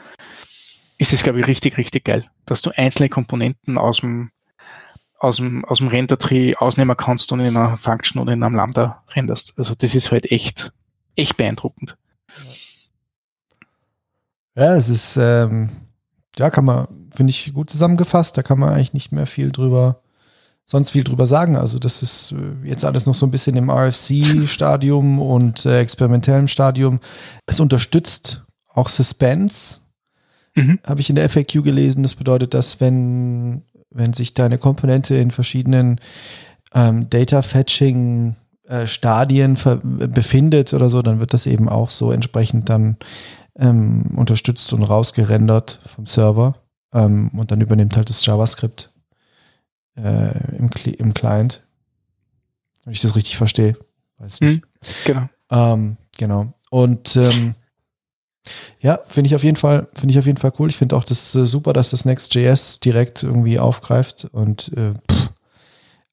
ist es, glaube ich, richtig, richtig geil, dass du einzelne Komponenten aus dem, aus dem, aus dem Render-Tree ausnehmen kannst und in einer Function oder in einem Lambda renderst. Also das ist halt echt, echt beeindruckend. Ja, es ist, ähm, ja, kann man, finde ich, gut zusammengefasst. Da kann man eigentlich nicht mehr viel drüber, sonst viel drüber sagen. Also das ist äh, jetzt alles noch so ein bisschen im RFC-Stadium *laughs* und äh, experimentellem Stadium. Es unterstützt auch Suspense. Mhm. Habe ich in der FAQ gelesen. Das bedeutet, dass wenn, wenn sich deine Komponente in verschiedenen ähm, Data Fetching äh, Stadien befindet oder so, dann wird das eben auch so entsprechend dann ähm, unterstützt und rausgerendert vom Server. Ähm, und dann übernimmt halt das JavaScript äh, im, im Client. Wenn ich das richtig verstehe. Weiß nicht. Mhm, genau. Ähm, genau. Und ähm, ja, finde ich auf jeden Fall, finde ich auf jeden Fall cool. Ich finde auch das äh, super, dass das Next.js direkt irgendwie aufgreift und äh, pff,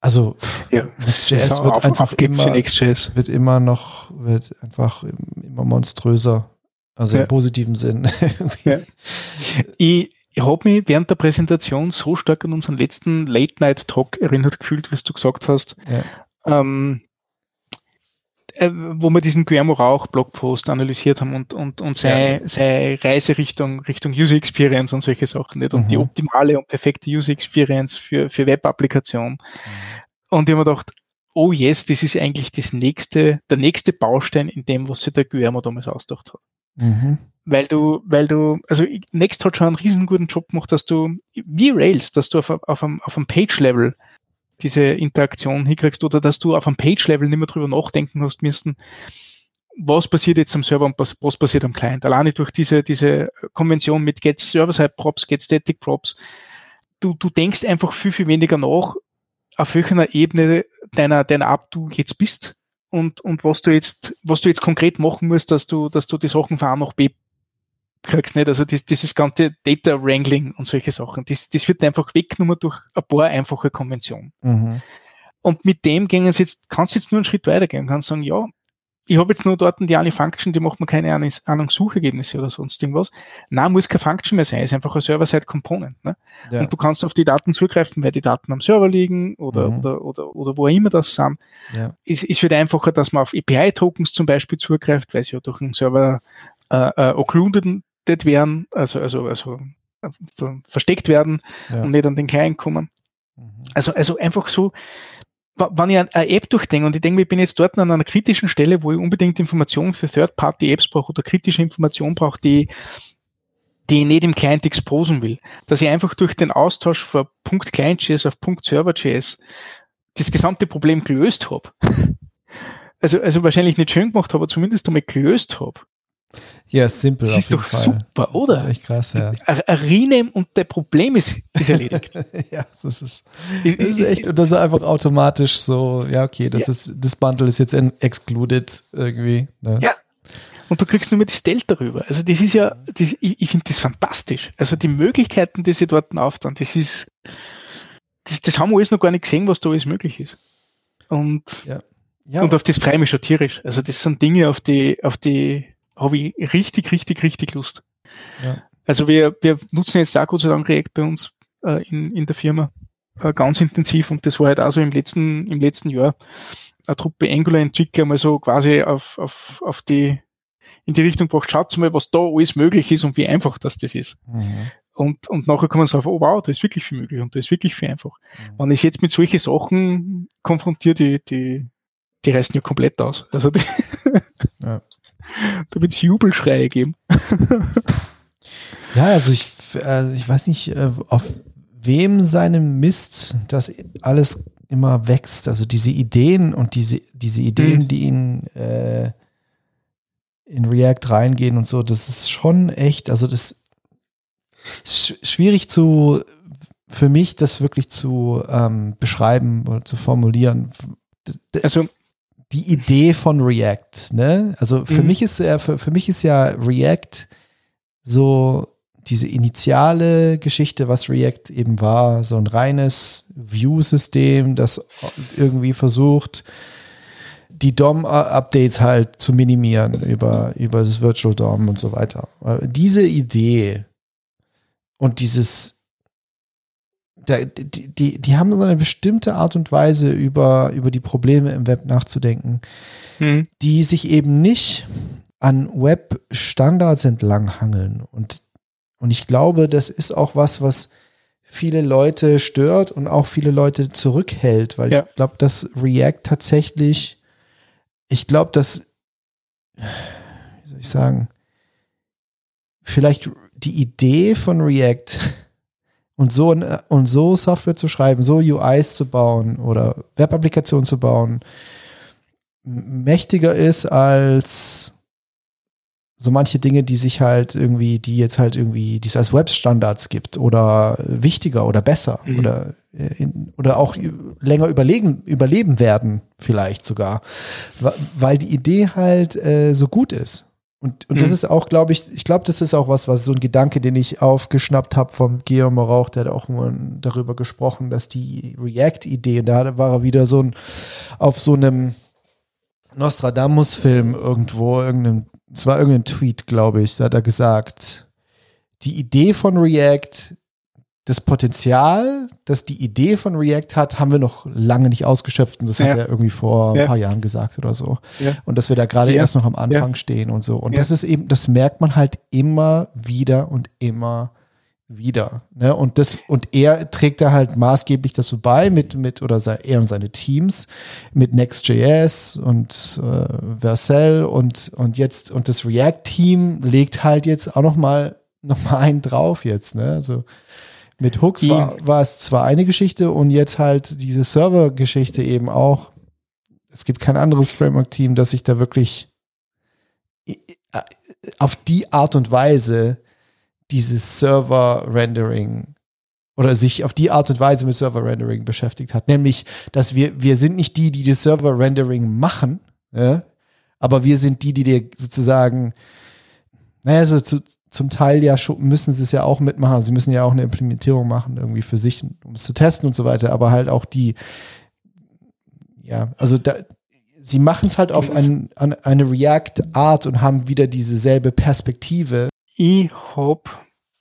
also ja, Next.js wird auf, einfach immer, wird immer noch, wird einfach immer monströser. Also ja. im positiven Sinn. *laughs* ja. Ich, ich habe mich während der Präsentation so stark an unseren letzten Late-Night-Talk erinnert gefühlt, wie du gesagt hast. Ja. Ähm, äh, wo wir diesen Guillermo Rauch Blogpost analysiert haben und, und, und seine, ja. seine Reise Richtung, Richtung User Experience und solche Sachen nicht und mhm. die optimale und perfekte User Experience für, für Web-Applikationen. Mhm. Und ich habe mir gedacht, oh yes, das ist eigentlich das nächste, der nächste Baustein in dem, was sich der Guillermo damals ausgedacht hat. Mhm. Weil du, weil du, also Next hat schon einen riesen guten Job gemacht, dass du, wie Rails, dass du auf, auf einem, auf einem Page-Level diese Interaktion hinkriegst oder dass du auf einem Page-Level nicht mehr drüber nachdenken hast müssen, was passiert jetzt am Server und was, was passiert am Client. Alleine durch diese, diese Konvention mit Get Server-Side Props, Get Static Props. Du, du denkst einfach viel, viel weniger nach, auf welcher Ebene deiner, deiner App du jetzt bist und, und was du jetzt, was du jetzt konkret machen musst, dass du, dass du die Sachen von A nach B kriegst nicht. Also das, dieses ganze Data Wrangling und solche Sachen, das, das wird einfach weggenommen durch ein paar einfache Konventionen. Mhm. Und mit dem gehen sie jetzt, kannst du jetzt nur einen Schritt weitergehen, kannst sagen, ja, ich habe jetzt nur dort die eine Function, die macht mir keine Ahnung, Suchergebnisse oder sonst irgendwas. Nein, muss keine Function mehr sein, ist einfach ein Server-Side-Component. Ne? Ja. Und du kannst auf die Daten zugreifen, weil die Daten am Server liegen oder, mhm. oder, oder, oder wo immer das sind. Ja. Es, es wird einfacher, dass man auf API-Tokens zum Beispiel zugreift, weil sie ja durch einen Server äh, äh, occluded werden, also, also, also äh, versteckt werden ja. und nicht an den Client kommen. Mhm. Also, also einfach so, wenn ich eine App durchdenke und ich denke, ich bin jetzt dort an einer kritischen Stelle, wo ich unbedingt Informationen für Third-Party-Apps brauche oder kritische Informationen brauche, die, die ich nicht im Client exposen will, dass ich einfach durch den Austausch von Punkt Client.js auf Punkt Server.js das gesamte Problem gelöst habe. *laughs* Also, also wahrscheinlich nicht schön gemacht habe, aber zumindest einmal gelöst habe. Ja, simpel. Das ist doch Fall. super, oder? Das ist echt krass, ja. Rename und der Problem ist, ist erledigt. *laughs* ja, das ist, das ist echt, und das ist einfach automatisch so, ja, okay, das ja. ist, das Bundle ist jetzt excluded irgendwie. Ne? Ja. Und du kriegst nur mehr das Delta darüber. Also das ist ja, das, ich, ich finde das fantastisch. Also die Möglichkeiten, die sie dort auftun, das ist, das, das haben wir alles noch gar nicht gesehen, was da alles möglich ist. Und, ja. Ja. und auf das freue ich mich schon tierisch. Also das sind Dinge, auf die, auf die, habe ich richtig, richtig, richtig Lust. Ja. Also wir, wir nutzen jetzt auch Gott sei Dank React bei uns äh, in, in der Firma äh, ganz intensiv und das war halt auch so im letzten, im letzten Jahr eine Truppe Angular-Entwickler mal so quasi auf, auf, auf die, in die Richtung gebracht, schaut mal, was da alles möglich ist und wie einfach das, das ist. Mhm. Und, und nachher kommen sie drauf, oh wow, da ist wirklich viel möglich und da ist wirklich viel einfach. Mhm. Wenn ich jetzt mit solchen Sachen konfrontiert, die, die, die reißen ja komplett aus. Also die ja. Da wird es Jubelschreie geben. ja, also ich, also ich weiß nicht, äh, auf wem seinem Mist das alles immer wächst. Also diese Ideen und diese, diese Ideen, mhm. die in, äh, in React reingehen und so, das ist schon echt, also das ist schwierig zu, für mich das wirklich zu ähm, beschreiben oder zu formulieren. Also die Idee von React, ne? Also für mhm. mich ist ja, für, für mich ist ja React so diese initiale Geschichte, was React eben war, so ein reines View-System, das irgendwie versucht, die DOM-Updates halt zu minimieren über, über das Virtual DOM und so weiter. Diese Idee und dieses da, die, die, die haben so eine bestimmte Art und Weise, über, über die Probleme im Web nachzudenken, hm. die sich eben nicht an Web-Standards entlanghangeln. Und, und ich glaube, das ist auch was, was viele Leute stört und auch viele Leute zurückhält, weil ja. ich glaube, dass React tatsächlich, ich glaube, dass, wie soll ich sagen, vielleicht die Idee von React und so, und so Software zu schreiben, so UIs zu bauen oder Web-Applikationen zu bauen, mächtiger ist als so manche Dinge, die sich halt irgendwie, die jetzt halt irgendwie, die es als Webstandards gibt oder wichtiger oder besser mhm. oder äh, in, oder auch länger überlegen, überleben werden, vielleicht sogar, weil die Idee halt äh, so gut ist. Und, und mhm. das ist auch, glaube ich, ich glaube, das ist auch was, was so ein Gedanke, den ich aufgeschnappt habe vom Guillaume Rauch, der hat auch mal darüber gesprochen, dass die React-Idee, da war er wieder so ein, auf so einem Nostradamus-Film irgendwo, irgendein es war irgendein Tweet, glaube ich, da hat er gesagt, die Idee von React, das Potenzial, das die Idee von React hat, haben wir noch lange nicht ausgeschöpft. Und das ja. hat er irgendwie vor ja. ein paar Jahren gesagt oder so. Ja. Und dass wir da gerade erst noch am Anfang stehen und so. Und das ist eben, das merkt man halt immer wieder und immer wieder. Ne? Und das, und er trägt da halt maßgeblich so bei mit, mit, oder sei, er und seine Teams mit Next.js und äh, Vercel und, und jetzt, und das React-Team legt halt jetzt auch noch mal, noch mal einen drauf jetzt, ne? Also mit Hooks war, war es zwar eine Geschichte und jetzt halt diese Server-Geschichte eben auch. Es gibt kein anderes Framework-Team, das sich da wirklich auf die Art und Weise dieses Server-Rendering oder sich auf die Art und Weise mit Server-Rendering beschäftigt hat. Nämlich, dass wir, wir sind nicht die, die das Server-Rendering machen, ja? aber wir sind die, die dir sozusagen, naja, so zu, zum Teil ja schon, müssen sie es ja auch mitmachen. Sie müssen ja auch eine Implementierung machen, irgendwie für sich, um es zu testen und so weiter, aber halt auch die, ja, also da, sie machen es halt auf ein, an eine React-Art und haben wieder dieselbe Perspektive ich habe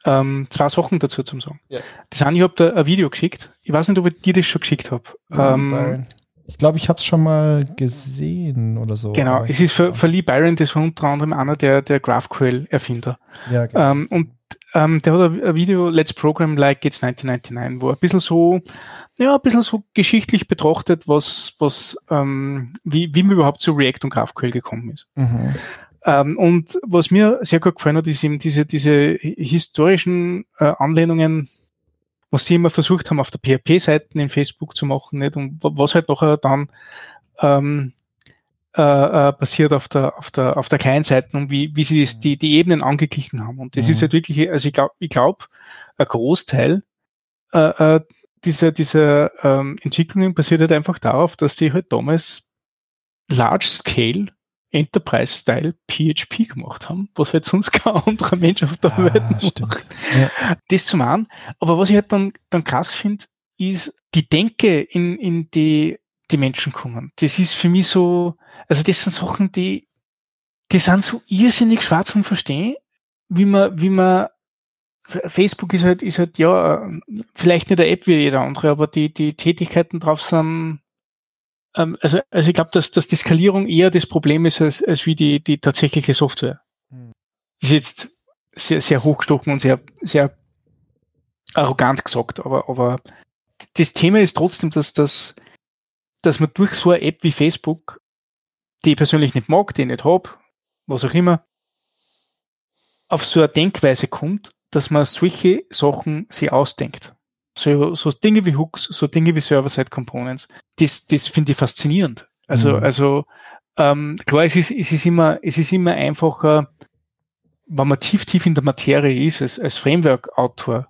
ähm, zwei Sachen dazu zum sagen. Ja. Das eine, ich habe da ein Video geschickt. Ich weiß nicht, ob ich dir das schon geschickt habe. Ähm, ich glaube, ich habe es schon mal gesehen oder so. Genau, es ist für, für Lee Byron, das war unter anderem einer der, der GraphQL-Erfinder. Ja, genau. Ähm, und ähm, der hat ein Video, Let's Program Like It's 1999, wo ein bisschen so, ja, ein bisschen so geschichtlich betrachtet, was, was, ähm, wie, wie man überhaupt zu React und GraphQL gekommen ist. Mhm. Ähm, und was mir sehr gut gefallen hat, ist eben diese, diese historischen äh, Anlehnungen, was sie immer versucht haben, auf der PHP-Seiten in Facebook zu machen, nicht? Und was halt nachher dann ähm, äh, äh, passiert auf der, auf der, auf der kleinen Seite und wie, wie sie das, die, die Ebenen angeglichen haben. Und das mhm. ist halt wirklich, also ich glaube, ich glaub, ein Großteil äh, äh, dieser, dieser ähm, Entwicklungen basiert halt einfach darauf, dass sie halt damals large scale Enterprise-Style PHP gemacht haben, was halt sonst kein anderer Mensch auf der ah, Welt macht. Ja. Das zum einen. Aber was ich halt dann, dann krass finde, ist die Denke, in, in die die Menschen kommen. Das ist für mich so, also das sind Sachen, die, die sind so irrsinnig schwer zum Verstehen, wie man, wie man, Facebook ist halt, ist halt, ja, vielleicht nicht eine App wie jeder andere, aber die, die Tätigkeiten drauf sind ähm, also, also ich glaube, dass, dass die Skalierung eher das Problem ist, als, als wie die, die tatsächliche Software. Mhm. Ist jetzt sehr, sehr hochgestochen und sehr, sehr arrogant gesagt, aber, aber das Thema ist trotzdem, dass, dass, dass man durch so eine App wie Facebook, die ich persönlich nicht mag, die ich nicht habe, was auch immer, auf so eine Denkweise kommt, dass man solche Sachen sich ausdenkt so, so Dinge wie Hooks, so Dinge wie Server-Side-Components, das, das finde ich faszinierend. Also, mhm. also ähm, klar, es ist, es ist immer, es ist immer einfacher, wenn man tief, tief in der Materie ist, als, als Framework-Autor,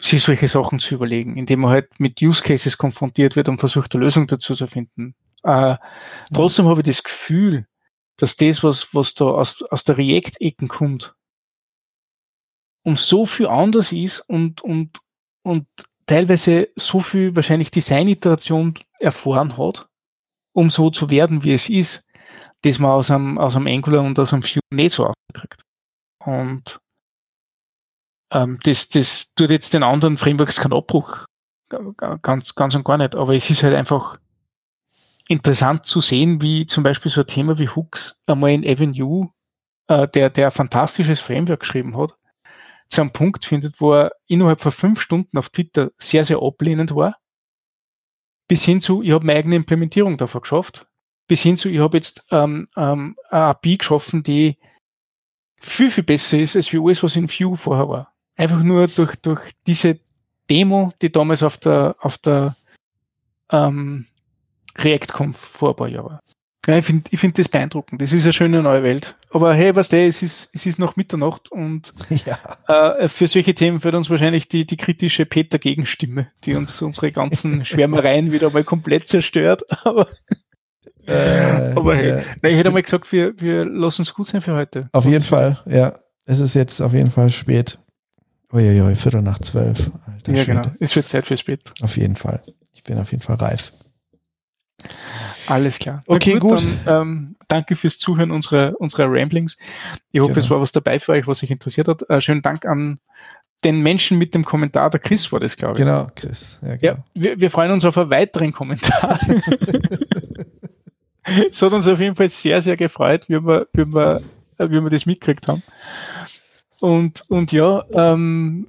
sich solche Sachen zu überlegen, indem man halt mit Use Cases konfrontiert wird und versucht, eine Lösung dazu zu finden. Äh, trotzdem habe ich das Gefühl, dass das, was, was da aus, aus der React-Ecken kommt, um so viel anders ist und, und, und teilweise so viel wahrscheinlich Designiteration erfahren hat, um so zu werden, wie es ist, das man aus einem, aus einem Angular und aus einem Vue nicht so auskriegt. Und ähm, das, das tut jetzt den anderen Frameworks keinen Abbruch. Ganz, ganz und gar nicht. Aber es ist halt einfach interessant zu sehen, wie zum Beispiel so ein Thema wie Hooks einmal in Avenue, äh, der, der ein fantastisches Framework geschrieben hat, zu einem Punkt findet, wo er innerhalb von fünf Stunden auf Twitter sehr, sehr ablehnend war, bis hin zu, ich habe meine eigene Implementierung davon geschafft, bis hin zu, ich habe jetzt ähm, ähm, eine API geschaffen, die viel, viel besser ist, als wie alles, was in Vue vorher war. Einfach nur durch, durch diese Demo, die damals auf der, auf der ähm, React-Conf vor ein paar Jahren war. Ja, ich finde ich find das beeindruckend. Das ist eine schöne neue Welt. Aber hey, was der, es ist, es ist noch Mitternacht und *laughs* ja. äh, für solche Themen wird uns wahrscheinlich die, die kritische Peter-Gegenstimme, die uns *laughs* unsere ganzen Schwärmereien wieder mal komplett zerstört. *laughs* Aber, äh, aber hey, ja. nein, ich hätte mal gesagt, wir, wir lassen es gut sein für heute. Auf jeden Fall, ja. Es ist jetzt auf jeden Fall spät. Uiuiui, Viertel nach zwölf. Alter ja, Schwede. genau. Es wird Zeit für spät. Auf jeden Fall. Ich bin auf jeden Fall reif. Alles klar. Okay, gut. gut. Dann, ähm, danke fürs Zuhören unserer, unserer Ramblings. Ich hoffe, genau. es war was dabei für euch, was euch interessiert hat. Äh, schönen Dank an den Menschen mit dem Kommentar. Der Chris war das, glaube ich. Genau, Chris. Ja, genau. ja wir, wir freuen uns auf einen weiteren Kommentar. *laughs* es hat uns auf jeden Fall sehr, sehr gefreut, wie wir, wie wir, wie wir das mitgekriegt haben. Und, und ja, ähm,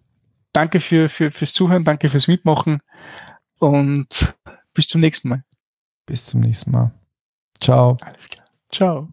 danke für, für, fürs Zuhören, danke fürs Mitmachen und bis zum nächsten Mal. Bis zum nächsten Mal. Ciao. Alles klar. Ciao.